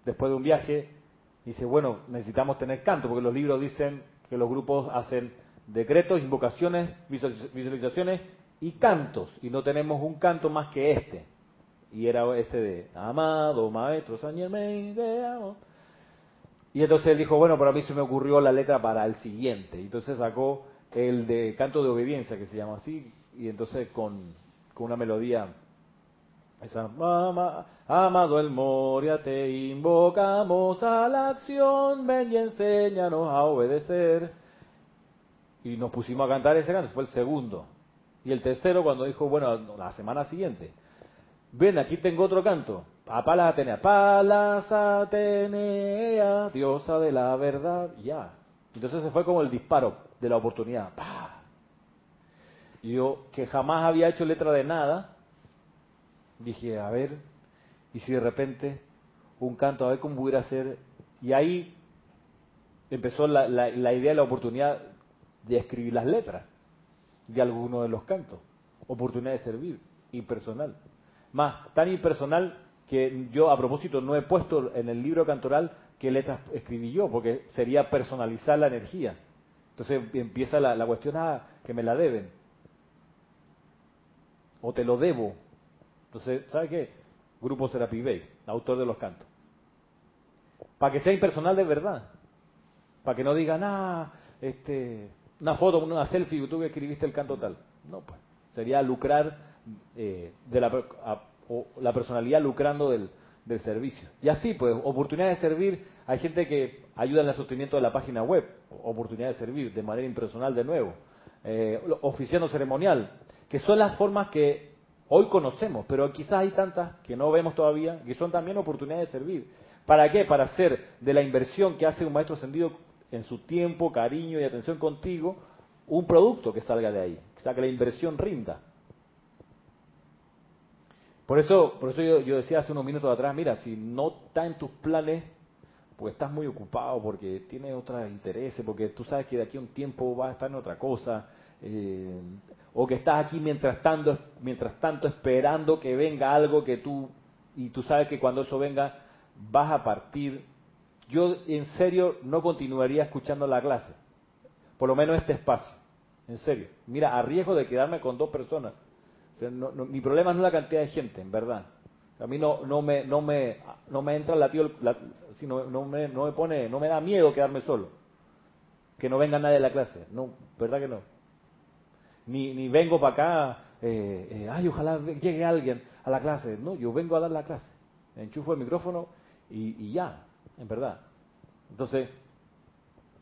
después de un viaje, dice, bueno, necesitamos tener canto, porque los libros dicen que los grupos hacen decretos, invocaciones, visualizaciones y cantos, y no tenemos un canto más que este. Y era ese de, amado maestro San Germain. Y entonces él dijo, bueno, pero a mí se me ocurrió la letra para el siguiente. Y entonces sacó el de canto de obediencia, que se llama así, y entonces con, con una melodía esa, amado el Moria, te invocamos a la acción, ven y enséñanos a obedecer. Y nos pusimos a cantar ese canto, fue el segundo. Y el tercero cuando dijo, bueno, la semana siguiente, ven, aquí tengo otro canto. A Palas Atenea, Palas Atenea, diosa de la verdad, ya. Entonces se fue como el disparo de la oportunidad. Y yo, que jamás había hecho letra de nada, dije, a ver, y si de repente un canto, a ver cómo pudiera ser, y ahí empezó la, la, idea, la oportunidad de escribir las letras de alguno de los cantos, oportunidad de servir, impersonal. Más, tan impersonal que yo a propósito no he puesto en el libro cantoral qué letras escribí yo, porque sería personalizar la energía. Entonces empieza la, la cuestión, ah, que me la deben. O te lo debo, entonces, ¿sabe qué? Grupo Serapi Bay, autor de los cantos. para que sea impersonal de verdad. Para que no digan, ah, este, una foto, una selfie, tú que escribiste el canto tal. No, pues. Sería lucrar eh, de la, o la personalidad lucrando del, del servicio. Y así, pues, oportunidad de servir. Hay gente que ayuda en el sostenimiento de la página web. Oportunidad de servir de manera impersonal de nuevo. Eh, oficiando ceremonial. Que son las formas que hoy conocemos, pero quizás hay tantas que no vemos todavía, que son también oportunidades de servir. ¿Para qué? Para hacer de la inversión que hace un maestro ascendido en su tiempo, cariño y atención contigo, un producto que salga de ahí, que la inversión rinda. Por eso, por eso yo, decía hace unos minutos atrás, mira, si no está en tus planes, pues estás muy ocupado porque tienes otros intereses, porque tú sabes que de aquí a un tiempo vas a estar en otra cosa, eh, o que estás aquí mientras tanto, mientras tanto esperando que venga algo que tú, y tú sabes que cuando eso venga vas a partir. Yo en serio no continuaría escuchando la clase, por lo menos este espacio, en serio. Mira, a riesgo de quedarme con dos personas mi problema no es la cantidad de gente, en verdad. A mí no, no, me, no, me, no me entra el latido, la, sino, no, me, no me pone, no me da miedo quedarme solo. Que no venga nadie de la clase. No, ¿verdad que no? Ni, ni vengo para acá, eh, eh, ay, ojalá llegue alguien a la clase. No, yo vengo a dar la clase. Enchufo el micrófono y, y ya, en verdad. Entonces,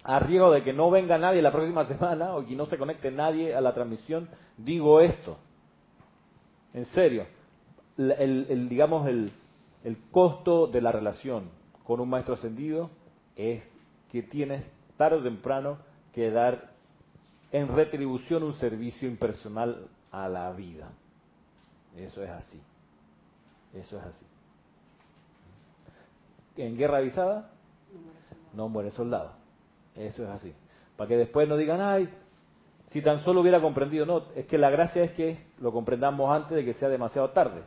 a riesgo de que no venga nadie la próxima semana o que no se conecte nadie a la transmisión, digo esto. En serio, el, digamos, el, el costo de la relación con un maestro ascendido es que tienes tarde o temprano que dar en retribución un servicio impersonal a la vida. Eso es así. Eso es así. En guerra avisada no muere soldado. Eso es así. Para que después no digan, ay, si tan solo hubiera comprendido, no, es que la gracia es que lo comprendamos antes de que sea demasiado tarde.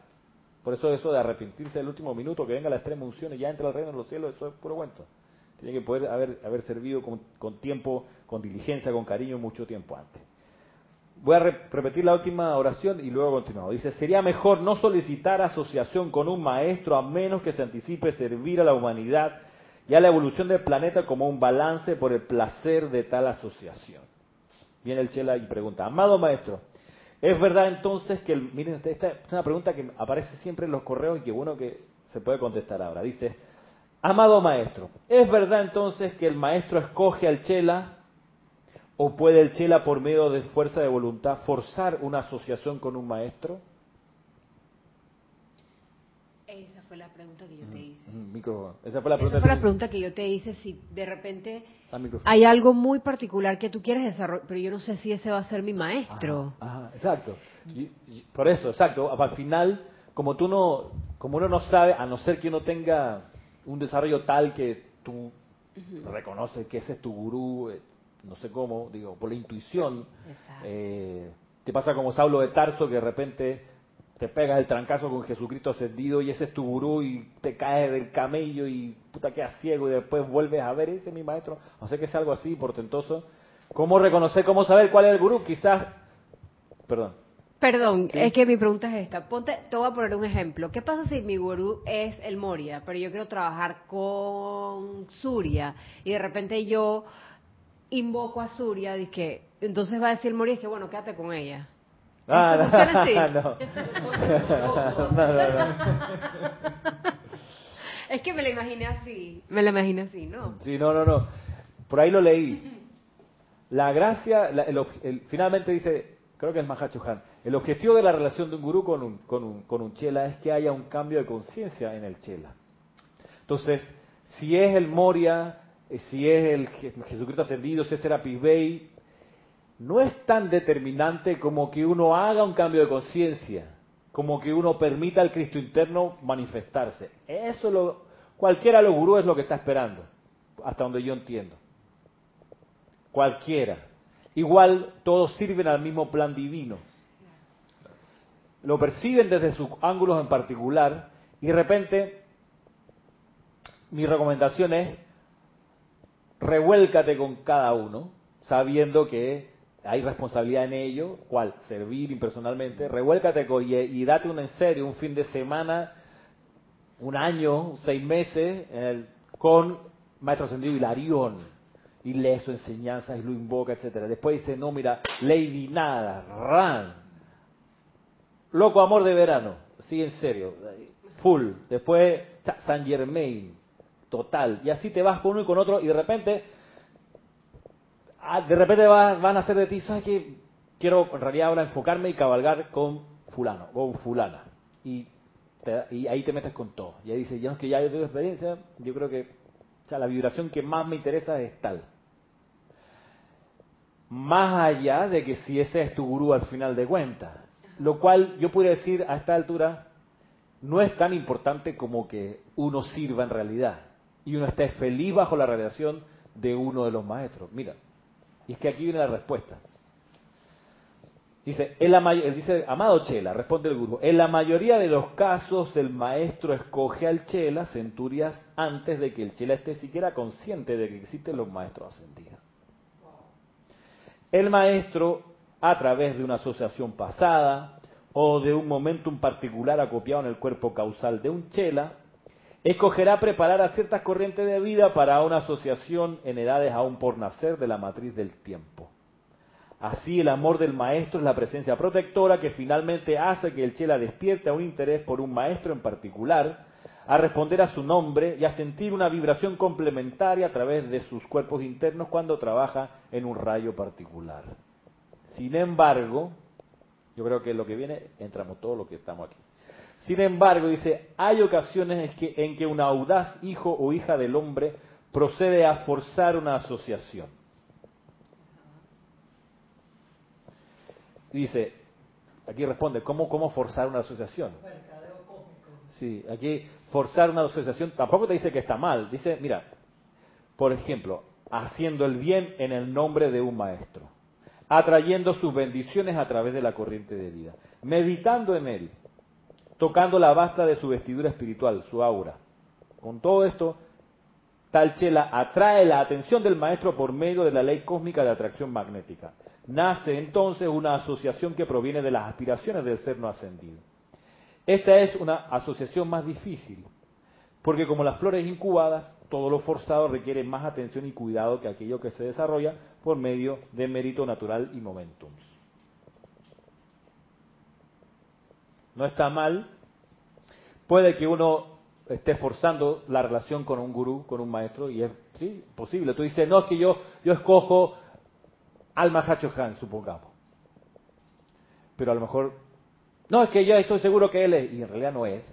Por eso eso de arrepentirse del último minuto, que venga la extrema unción y ya entra al reino de los cielos, eso es puro cuento. Tiene que poder haber, haber servido con, tiempo, con diligencia, con cariño, mucho tiempo antes. Voy a repetir la última oración y luego continuamos. Dice, sería mejor no solicitar asociación con un maestro a menos que se anticipe servir a la humanidad y a la evolución del planeta como un balance por el placer de tal asociación. Viene el Chela y pregunta, amado maestro, ¿es verdad entonces que el... Miren, esta es una pregunta que aparece siempre en los correos y que bueno que se puede contestar ahora. Dice, amado maestro, ¿es verdad entonces que el maestro escoge al Chela o puede el Chela por medio de fuerza de voluntad forzar una asociación con un maestro? fue la pregunta que yo hice. Esa fue la pregunta, Esa fue la pregunta que yo te hice. Si de repente hay algo muy particular que tú quieres desarrollar, pero yo no sé si ese va a ser mi maestro. Ajá, exacto. por eso, exacto. Al final, como tú no, como uno no sabe, a no ser que uno tenga un desarrollo tal que tú reconoces que ese es tu gurú, eh, no sé cómo, digo, por la intuición. Eh, te pasa como Saulo de Tarso que de repente te pegas el trancazo con Jesucristo ascendido y ese es tu gurú y te caes del camello y puta quedas ciego y después vuelves a ver, ese es mi maestro. No sé que es algo así portentoso. ¿Cómo reconocer, cómo saber cuál es el gurú? Quizás, perdón. Perdón, es que mi pregunta es esta. Ponte, te voy a poner un ejemplo. ¿Qué pasa si mi gurú es el Moria, pero yo quiero trabajar con Surya y de repente yo invoco a Surya y que entonces va a decir Moria que bueno, quédate con ella. Ah, no. Es que me lo imaginé así. Me lo imaginé así, ¿no? Sí, no, no, no. Por ahí lo leí. La gracia, el, finalmente dice, creo que es Mahachohan, el objetivo de la relación de un gurú con un, con un, con un chela es que haya un cambio de conciencia en el chela. Entonces, si es el Moria, eh, si es el Jesucristo ascendido, si es Serapis Bey, no es tan determinante como que uno haga un cambio de conciencia, como que uno permita al Cristo interno manifestarse. Eso lo, cualquiera de los gurúes es lo que está esperando, hasta donde yo entiendo. Cualquiera. Igual todos sirven al mismo plan divino. Lo perciben desde sus ángulos en particular y de repente mi recomendación es revuélcate con cada uno, sabiendo que hay responsabilidad en ello, ¿cuál? Servir impersonalmente, revuélcate y, y date un en serio, un fin de semana, un año, seis meses, con Maestro Ascendido Hilarión y lee su enseñanza y lo invoca, etcétera. Después dice, no, mira, Lady Nada, Ran, Loco Amor de Verano, sí, en serio, full. Después San Germain, total. Y así te vas con uno y con otro y de repente, ah, de repente van a hacer de ti, ¿sabes qué? Quiero en realidad ahora enfocarme y cabalgar con fulano, con fulana. Y, y ahí te metes con todo. Y ahí dices, ya es que ya yo tengo experiencia, yo creo que la vibración que más me interesa es tal. Más allá de que si ese es tu gurú al final de cuentas. Lo cual yo podría decir a esta altura, no es tan importante como que uno sirva en realidad y uno esté feliz bajo la radiación de uno de los maestros. Mira, y es que aquí viene la respuesta. Dice, dice, amado Chela, responde el grupo, en la mayoría de los casos el maestro escoge al Chela centurias antes de que el Chela esté siquiera consciente de que existen los maestros ascendidos. El maestro, a través de una asociación pasada o de un momentum particular acopiado en el cuerpo causal de un Chela, escogerá preparar a ciertas corrientes de vida para una asociación en edades aún por nacer de la matriz del tiempo. Así el amor del maestro es la presencia protectora que finalmente hace que el chela despierte un interés por un maestro en particular, a responder a su nombre y a sentir una vibración complementaria a través de sus cuerpos internos cuando trabaja en un rayo particular. Sin embargo, yo creo que lo que viene, entramos todos los que estamos aquí. Sin embargo, dice, hay ocasiones en que un audaz hijo o hija del hombre procede a forzar una asociación. Dice, aquí responde, ¿cómo, cómo forzar una asociación? Sí, aquí forzar una asociación tampoco te dice que está mal. Dice, mira, por ejemplo, haciendo el bien en el nombre de un maestro, atrayendo sus bendiciones a través de la corriente de vida, meditando en él, tocando la basta de su vestidura espiritual, su aura. Con todo esto, tal chela atrae la atención del maestro por medio de la ley cósmica de atracción magnética. Nace entonces una asociación que proviene de las aspiraciones del ser no ascendido. Esta es una asociación más difícil, porque como las flores incubadas, todo lo forzado requiere más atención y cuidado que aquello que se desarrolla por medio de mérito natural y momentum. No está mal. Puede que uno esté forzando la relación con un gurú, con un maestro, y es posible. Tú dices, no, es que yo, yo escojo al Mahacho Han, supongamos. Pero a lo mejor, no, es que yo estoy seguro que él es, y en realidad no es.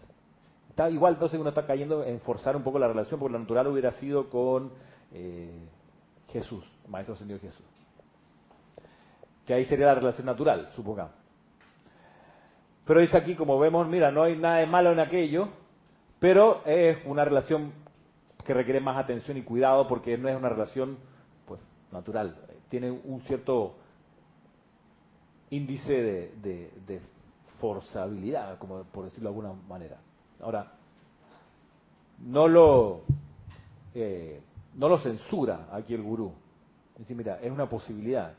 Está, igual entonces uno está cayendo en forzar un poco la relación, porque lo natural hubiera sido con eh, Jesús, Maestro Señor Jesús. Que ahí sería la relación natural, supongamos. Pero dice aquí, como vemos, mira, no hay nada de malo en aquello, pero es una relación que requiere más atención y cuidado porque no es una relación pues natural, tiene un cierto índice de, forzabilidad, como por decirlo de alguna manera. Ahora, no lo eh, no lo censura aquí el gurú. Dice, mira, es una posibilidad.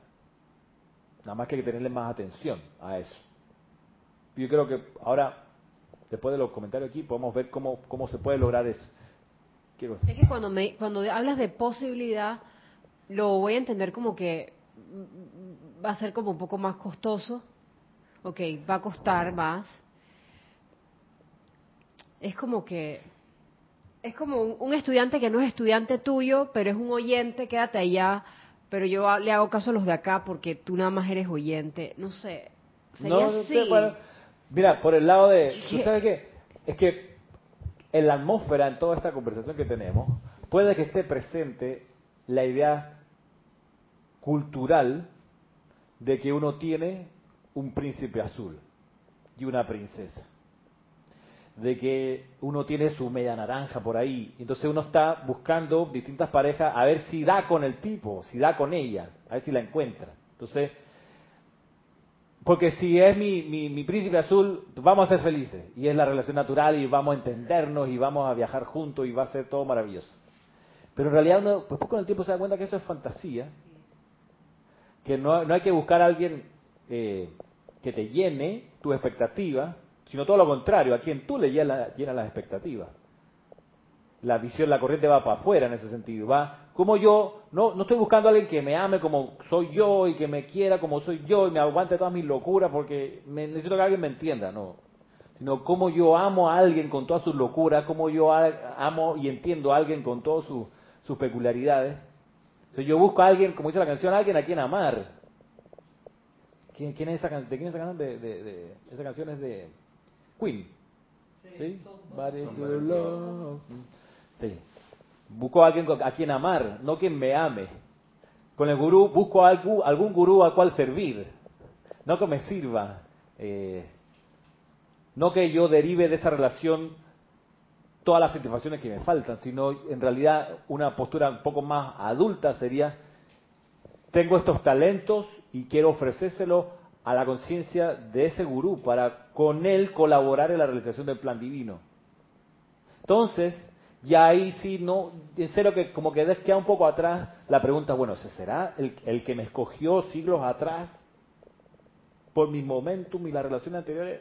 Nada más que hay que tenerle más atención a eso. Yo creo que ahora, después de los comentarios aquí, podemos ver cómo, cómo se puede lograr eso. Es que cuando, me, cuando hablas de posibilidad, lo voy a entender como que va a ser como un poco más costoso. Ok, va a costar más. Es como que es como un, estudiante que no es estudiante tuyo, pero es un oyente, quédate allá, pero yo le hago caso a los de acá porque tú nada más eres oyente. No sé, sería así. Mira, por el lado de... ¿Tú sabes qué? Es que en la atmósfera, en toda esta conversación que tenemos, puede que esté presente la idea cultural de que uno tiene un príncipe azul y una princesa. De que uno tiene su media naranja por ahí. Entonces uno está buscando distintas parejas a ver si da con el tipo, si da con ella, a ver si la encuentra. Entonces, porque si es mi, mi, príncipe azul, vamos a ser felices. Y es la relación natural y vamos a entendernos y vamos a viajar juntos y va a ser todo maravilloso. Pero en realidad uno, pues con el tiempo se da cuenta que eso es fantasía. Que no, no hay que buscar a alguien eh, que te llene tu expectativa, sino todo lo contrario, a quien tú le llenas, llenas las expectativas. la visión, la corriente va para afuera en ese sentido. Va como yo, no, no estoy buscando a alguien que me ame como soy yo y que me quiera como soy yo y me aguante todas mis locuras porque me, necesito que alguien me entienda, no. Sino como yo amo a alguien con todas sus locuras, como yo amo y entiendo a alguien con todas sus, sus peculiaridades. Entonces yo busco a alguien, como dice la canción, a alguien a quien amar. ¿Quién, quién es esa, ¿De quién es esa canción? De, de, de, esa canción es de Queen. ¿Sí? Sí. Busco a alguien a quien amar, no quien me ame. Con el gurú busco algún, algún gurú al cual servir, no que me sirva. Eh, no que yo derive de esa relación todas las satisfacciones que me faltan, sino en realidad una postura un poco más adulta sería, tengo estos talentos y quiero ofrecérselo a la conciencia de ese gurú para con él colaborar en la realización del plan divino. Entonces, ya ahí sí, no, en serio que como que queda un poco atrás la pregunta, bueno, ¿ese será el, el que me escogió siglos atrás por mi momentum y las relaciones anteriores?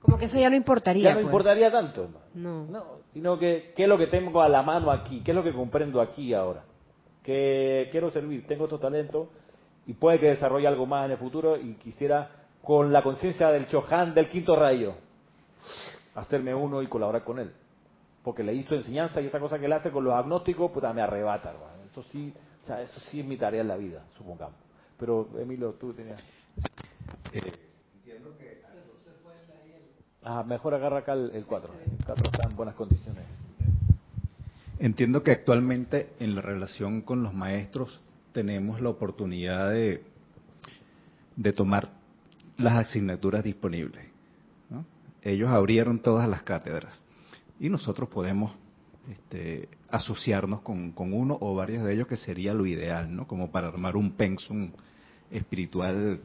Como que eso ya no importaría. Ya no pues. importaría tanto. No. no. Sino que, ¿qué es lo que tengo a la mano aquí? ¿Qué es lo que comprendo aquí ahora? Que quiero servir, tengo estos talentos y puede que desarrolle algo más en el futuro y quisiera, con la conciencia del Chohan del quinto rayo, hacerme uno y colaborar con él porque le hizo enseñanza y esa cosa que él hace con los agnósticos, puta, me arrebata, hermano. Eso sí, o sea, eso sí es mi tarea en la vida, supongamos. Pero, Emilio, tú tenías... Eh, entiendo que... Ah, mejor agarra acá el 4. El 4 está en buenas condiciones. Entiendo que actualmente en la relación con los maestros tenemos la oportunidad de, de tomar las asignaturas disponibles. ¿no? Ellos abrieron todas las cátedras y nosotros podemos este, asociarnos con, uno o varios de ellos que sería lo ideal, ¿no? Como para armar un pensum espiritual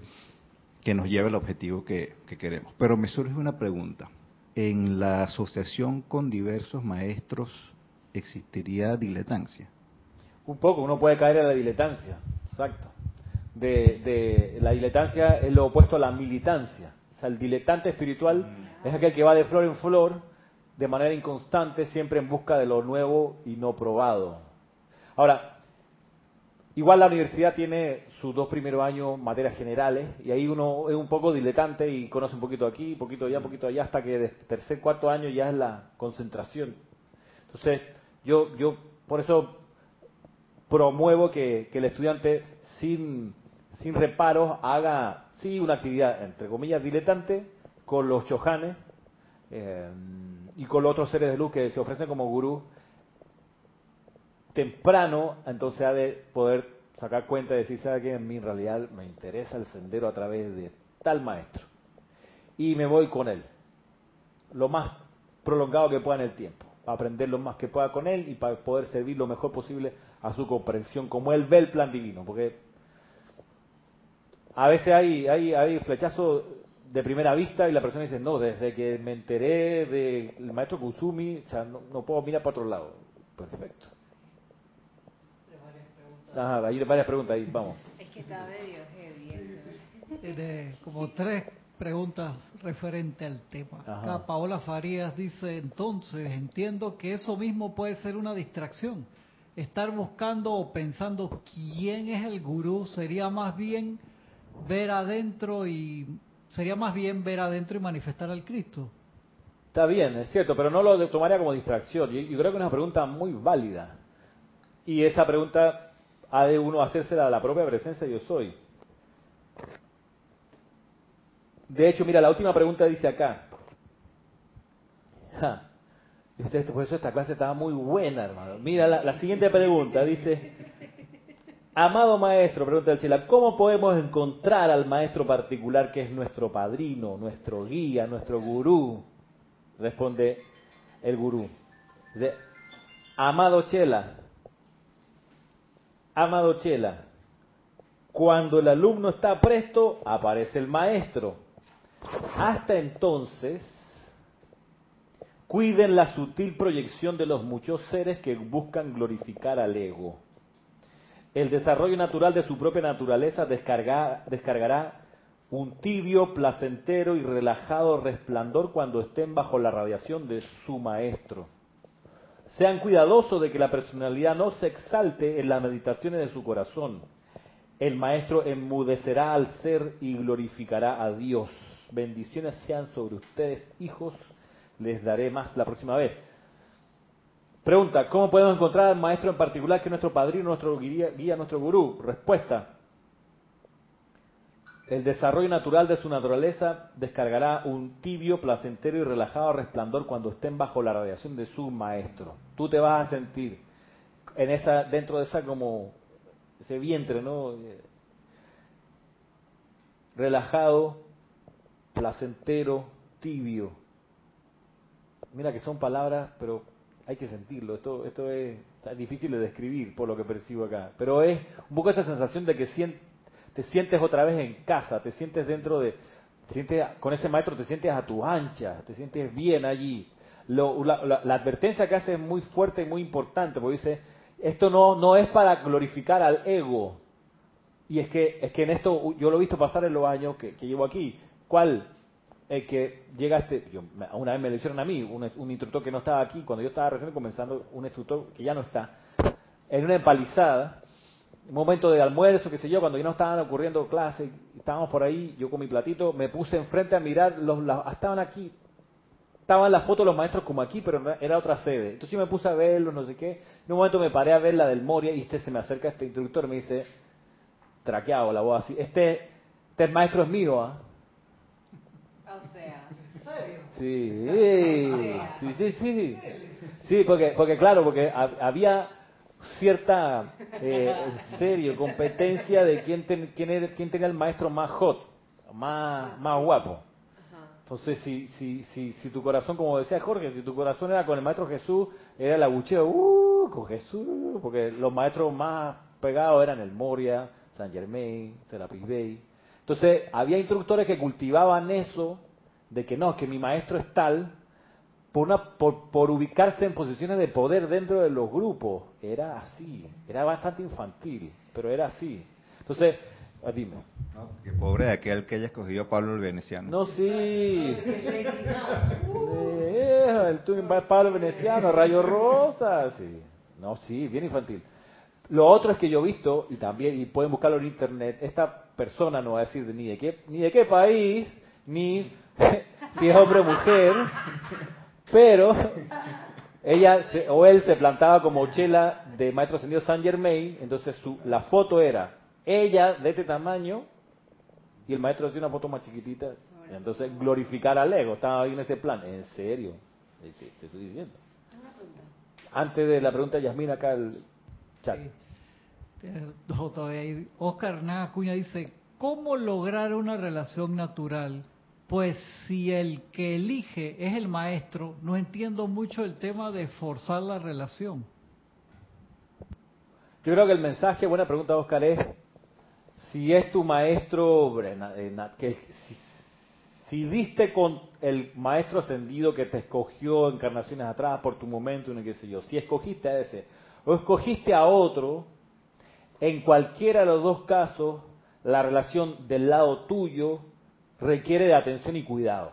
que nos lleve al objetivo que, queremos. Pero me surge una pregunta. ¿En la asociación con diversos maestros existiría diletancia? Un poco, uno puede caer en la diletancia, exacto. De, de, la diletancia es lo opuesto a la militancia. O sea, el diletante espiritual es aquel que va de flor en flor de manera inconstante, siempre en busca de lo nuevo y no probado. Ahora, igual la universidad tiene sus dos primeros años materias generales y ahí uno es un poco diletante y conoce un poquito aquí, un poquito allá, un poquito allá, hasta que de tercer, cuarto año ya es la concentración. Entonces, yo, yo por eso promuevo que, el estudiante sin, sin reparos haga, sí, una actividad, entre comillas, diletante con los chojanes, eh, y con los otros seres de luz que se ofrecen como gurú, temprano entonces ha de poder sacar cuenta y decir, ¿sabe qué? En mí realidad me interesa el sendero a través de tal maestro. Y me voy con él, lo más prolongado que pueda en el tiempo, para aprender lo más que pueda con él y para poder servir lo mejor posible a su comprensión, como él ve el plan divino, porque a veces hay, hay, hay flechazos de primera vista y la persona dice, no, desde que me enteré del maestro Kusumi, o sea, no, puedo mirar para otro lado. Perfecto. Ajá, hay varias preguntas ahí, vamos. Es que está medio heavy. Tiene como tres preguntas referente al tema. Acá Paola Farías dice, entonces entiendo que eso mismo puede ser una distracción. Estar buscando o pensando quién es el gurú sería más bien ver adentro y sería más bien ver adentro y manifestar al Cristo. Está bien, es cierto, pero no lo tomaría como distracción. Yo, creo que es una pregunta muy válida. Y esa pregunta ha de uno hacérsela a la propia presencia yo soy. De hecho, mira, la última pregunta dice acá. por eso esta clase estaba muy buena, hermano. Mira, la siguiente pregunta dice, Amado maestro, pregunta el Chela, ¿cómo podemos encontrar al maestro particular que es nuestro padrino, nuestro guía, nuestro gurú? Responde el gurú. Dice, Amado Chela, Amado Chela, cuando el alumno está presto, aparece el maestro. Hasta entonces, cuiden la sutil proyección de los muchos seres que buscan glorificar al ego el desarrollo natural de su propia naturaleza descargará un tibio, placentero y relajado resplandor cuando estén bajo la radiación de su maestro. Sean cuidadosos de que la personalidad no se exalte en las meditaciones de su corazón. El maestro enmudecerá al ser y glorificará a Dios. Bendiciones sean sobre ustedes, hijos. Les daré más la próxima vez. Pregunta, ¿cómo podemos encontrar al maestro en particular que es nuestro padrino, nuestro guía, nuestro gurú? Respuesta, el desarrollo natural de su naturaleza descargará un tibio, placentero y relajado resplandor cuando estén bajo la radiación de su maestro. Tú te vas a sentir en esa, dentro de esa como ese vientre, ¿no? Relajado, placentero, tibio. Mira que son palabras, pero hay que sentirlo. Esto, esto es, es difícil de describir por lo que percibo acá. Pero es un poco esa sensación de que te sientes otra vez en casa, te sientes dentro de, te sientes, con ese maestro te sientes a tu ancha, te sientes bien allí. Lo, la, la, advertencia que hace es muy fuerte y muy importante, porque dice, esto no, no es para glorificar al ego. Y es que, es que en esto, yo lo he visto pasar en los años que, que llevo aquí. ¿Cuál? El que llega este, yo, una vez me lo hicieron a mí, un, un instructor que no estaba aquí, cuando yo estaba recién comenzando, un instructor que ya no está, en una empalizada, un momento de almuerzo, qué sé yo, cuando ya no estaban ocurriendo clases, estábamos por ahí, yo con mi platito, me puse enfrente a mirar, los, estaban aquí, estaban las fotos de los maestros como aquí, pero era otra sede. Entonces yo me puse a verlos, no sé qué, en un momento me paré a ver la del Moria y este se me acerca este instructor me dice, traqueado la voz así, este, este maestro es mío, ¿ah? Sea, Sí, sí, sí, sí, sí, porque, porque claro, porque había cierta eh, serio competencia de quién, ten, quién, era, quién tenía el maestro más hot, más, más guapo. Entonces, si, si, si, si tu corazón, como decía Jorge, si tu corazón era con el maestro Jesús, era el abucheo, uh, con Jesús, porque los maestros más pegados eran el Moria, San Germain, Serapis Bay. Entonces, había instructores que cultivaban eso, de que no, que mi maestro es tal, por, una, por, por, ubicarse en posiciones de poder dentro de los grupos. Era así, era bastante infantil, pero era así. Entonces, ah, dime. No, que pobre de aquel que haya escogido a Pablo el Veneciano. No, sí. el Pablo el Veneciano, Rayo Rosa, sí. No, sí, bien infantil. Lo otro es que yo he visto, y también, y pueden buscarlo en internet, esta persona no va a decir ni de qué, ni de qué país, ni si es hombre o mujer, pero ella o él se plantaba como chela de Maestro Ascendido San Germain, entonces su, la foto era ella de este tamaño y el maestro hacía una foto más chiquitita. Entonces glorificar al ego, estaba ahí en ese plan. En serio, te, estoy diciendo. Antes de la pregunta, Yasmina, acá el chat. Oscar Hernán Acuña dice, ¿cómo lograr una relación natural pues si el que elige es el maestro, no entiendo mucho el tema de forzar la relación. Yo creo que el mensaje, buena pregunta Oscar, es si es tu maestro, eh, que si, si diste con el maestro ascendido que te escogió encarnaciones atrás por tu momento, no qué sé yo, si escogiste a ese o escogiste a otro, en cualquiera de los dos casos, la relación del lado tuyo requiere de atención y cuidado.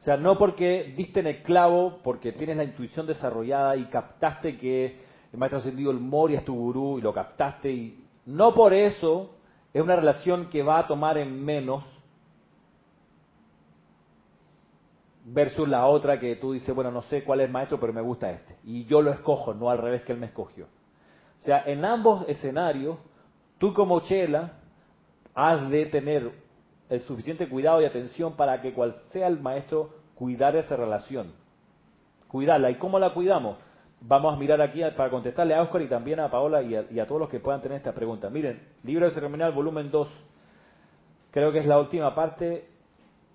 O sea, no porque diste en el clavo, porque tienes la intuición desarrollada y captaste que el maestro ascendido el Moria es tu gurú y lo captaste y no por eso es una relación que va a tomar en menos versus la otra que tú dices, bueno, no sé cuál es el maestro, pero me gusta este. Y yo lo escojo, no al revés que él me escogió. O sea, en ambos escenarios, tú como Chela has de tener el suficiente cuidado y atención para que cual sea el maestro cuidar esa relación. Cuidarla. ¿Y cómo la cuidamos? Vamos a mirar aquí para contestarle a Oscar y también a Paola y a, todos los que puedan tener esta pregunta. Miren, libro de ceremonial, volumen 2. Creo que es la última parte,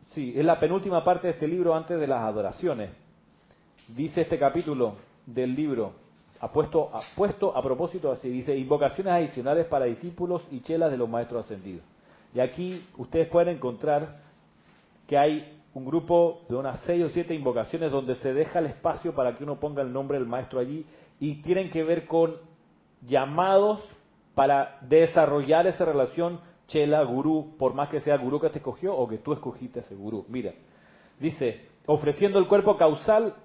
sí, es la penúltima parte de este libro antes de las adoraciones. Dice este capítulo del libro, apuesto, puesto a propósito así, dice, invocaciones adicionales para discípulos y chelas de los maestros ascendidos. Y aquí ustedes pueden encontrar que hay un grupo de unas seis o siete invocaciones donde se deja el espacio para que uno ponga el nombre del maestro allí y tienen que ver con llamados para desarrollar esa relación chela, gurú, por más que sea gurú que te escogió o que tú escogiste ese gurú. Mira, dice, ofreciendo el cuerpo causal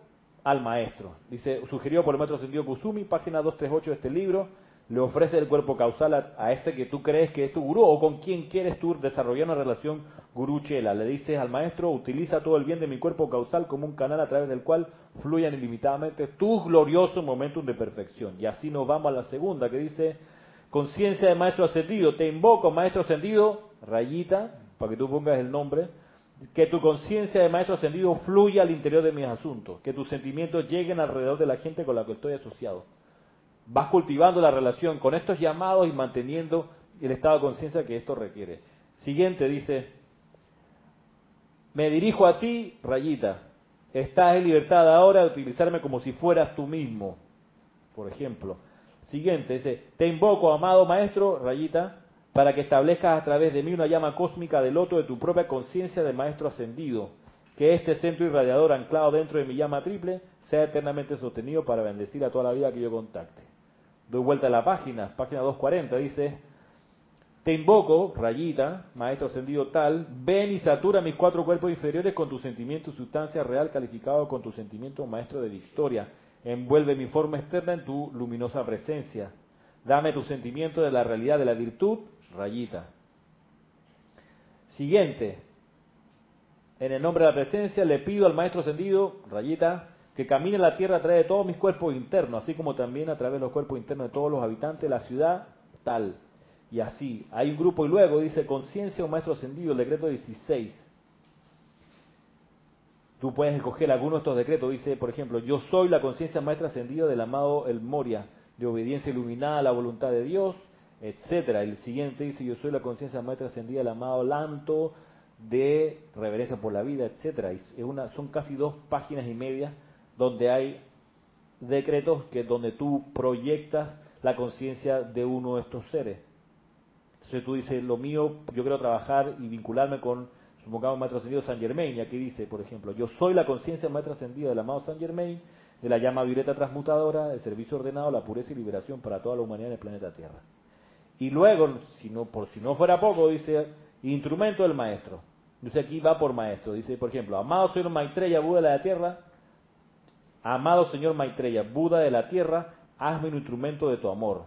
al maestro. Dice, sugerido por el maestro Ascendido Kusumi, página 238 de este libro, le ofrece el cuerpo causal a, ese que tú crees que es tu gurú o con quien quieres tú desarrollar una relación gurú-chela. Le dices al maestro, utiliza todo el bien de mi cuerpo causal como un canal a través del cual fluyan ilimitadamente tus gloriosos momentos de perfección. Y así nos vamos a la segunda que dice, conciencia de maestro ascendido, te invoco maestro ascendido, rayita, para que tú pongas el nombre, que tu conciencia de maestro ascendido fluya al interior de mis asuntos, que tus sentimientos lleguen alrededor de la gente con la que estoy asociado. Vas cultivando la relación con estos llamados y manteniendo el estado de conciencia que esto requiere. Siguiente dice, me dirijo a ti, rayita, estás en libertad ahora de utilizarme como si fueras tú mismo, por ejemplo. Siguiente dice, te invoco, amado maestro, rayita, para que establezcas a través de mí una llama cósmica del loto de tu propia conciencia de maestro ascendido, que este centro irradiador anclado dentro de mi llama triple sea eternamente sostenido para bendecir a toda la vida que yo contacte. Doy vuelta a la página, página 240, dice, te invoco, rayita, maestro ascendido tal, ven y satura mis cuatro cuerpos inferiores con tu sentimiento sustancia real calificado con tu sentimiento maestro de victoria. Envuelve mi forma externa en tu luminosa presencia. Dame tu sentimiento de la realidad de la virtud rayita. Siguiente. En el nombre de la presencia le pido al Maestro Ascendido, rayita, que camine la tierra a través de todos mis cuerpos internos, así como también a través de los cuerpos internos de todos los habitantes de la ciudad, tal. Y así. Hay un grupo y luego dice, conciencia o Maestro Ascendido, el decreto 16. Tú puedes escoger alguno de estos decretos. Dice, por ejemplo, yo soy la conciencia maestra ascendida del amado El Moria, de obediencia iluminada a la voluntad de Dios, etcétera. El siguiente dice, yo soy la conciencia maestra ascendida del amado Lanto, de reverencia por la vida, etcétera. Es una, son casi dos páginas y media donde hay decretos que donde tú proyectas la conciencia de uno de estos seres. Entonces tú dices, lo mío, yo quiero trabajar y vincularme con, supongamos, Maestro Ascendido San Germain, y aquí dice, por ejemplo, yo soy la conciencia maestra ascendida del amado San Germain, de la llama violeta transmutadora, del servicio ordenado, la pureza y liberación para toda la humanidad en el planeta Tierra. Y luego, si no, por si no fuera poco, dice, instrumento del maestro. Dice aquí va por maestro. Dice, por ejemplo, amado señor Maitreya, Buda de la tierra, amado señor Maitreya, Buda de la tierra, hazme un instrumento de tu amor.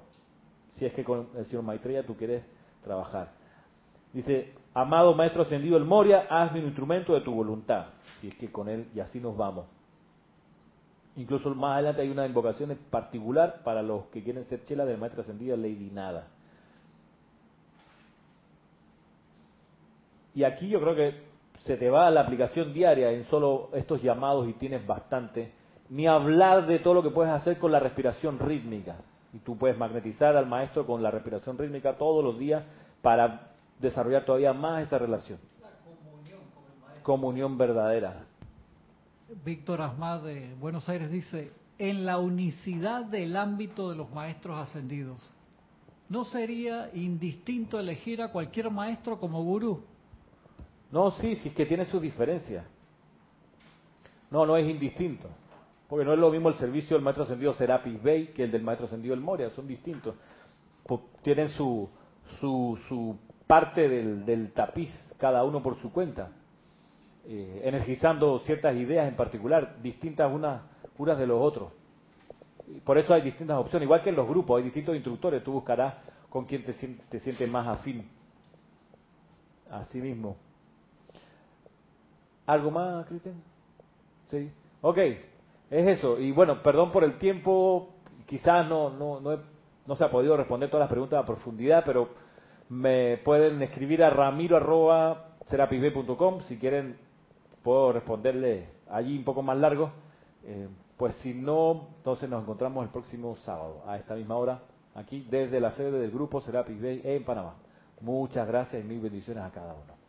Si es que con el señor Maitreya tú quieres trabajar. Dice, amado maestro ascendido el Moria, hazme un instrumento de tu voluntad. Si es que con él, y así nos vamos. Incluso más adelante hay una invocación particular para los que quieren ser chela del maestro ascendido Lady Nada. Y aquí yo creo que se te va la aplicación diaria en solo estos llamados y tienes bastante. Ni hablar de todo lo que puedes hacer con la respiración rítmica. Y tú puedes magnetizar al maestro con la respiración rítmica todos los días para desarrollar todavía más esa relación. comunión con el maestro. Comunión verdadera. Víctor Asmad de Buenos Aires dice, en la unicidad del ámbito de los maestros ascendidos, ¿no sería indistinto elegir a cualquier maestro como gurú? No, sí, sí es que tiene sus diferencias. No, no es indistinto. Porque no es lo mismo el servicio del maestro ascendido Serapis Bey que el del maestro ascendido El Moria, son distintos. tienen su, su, su parte del, tapiz, cada uno por su cuenta, eh, energizando ciertas ideas en particular, distintas unas, unas de los otros. Por eso hay distintas opciones, igual que en los grupos, hay distintos instructores, tú buscarás con quien te, te sientes más afín. Así mismo. ¿Algo más, Cristian? Sí. Ok, es eso. Y bueno, perdón por el tiempo. Quizás no, no, no, he, no se ha podido responder todas las preguntas a profundidad, pero me pueden escribir a ramiro.com si quieren puedo responderle allí un poco más largo. Eh, pues si no, entonces nos encontramos el próximo sábado a esta misma hora aquí desde la sede del grupo Serapis Bay en Panamá. Muchas gracias y mil bendiciones a cada uno.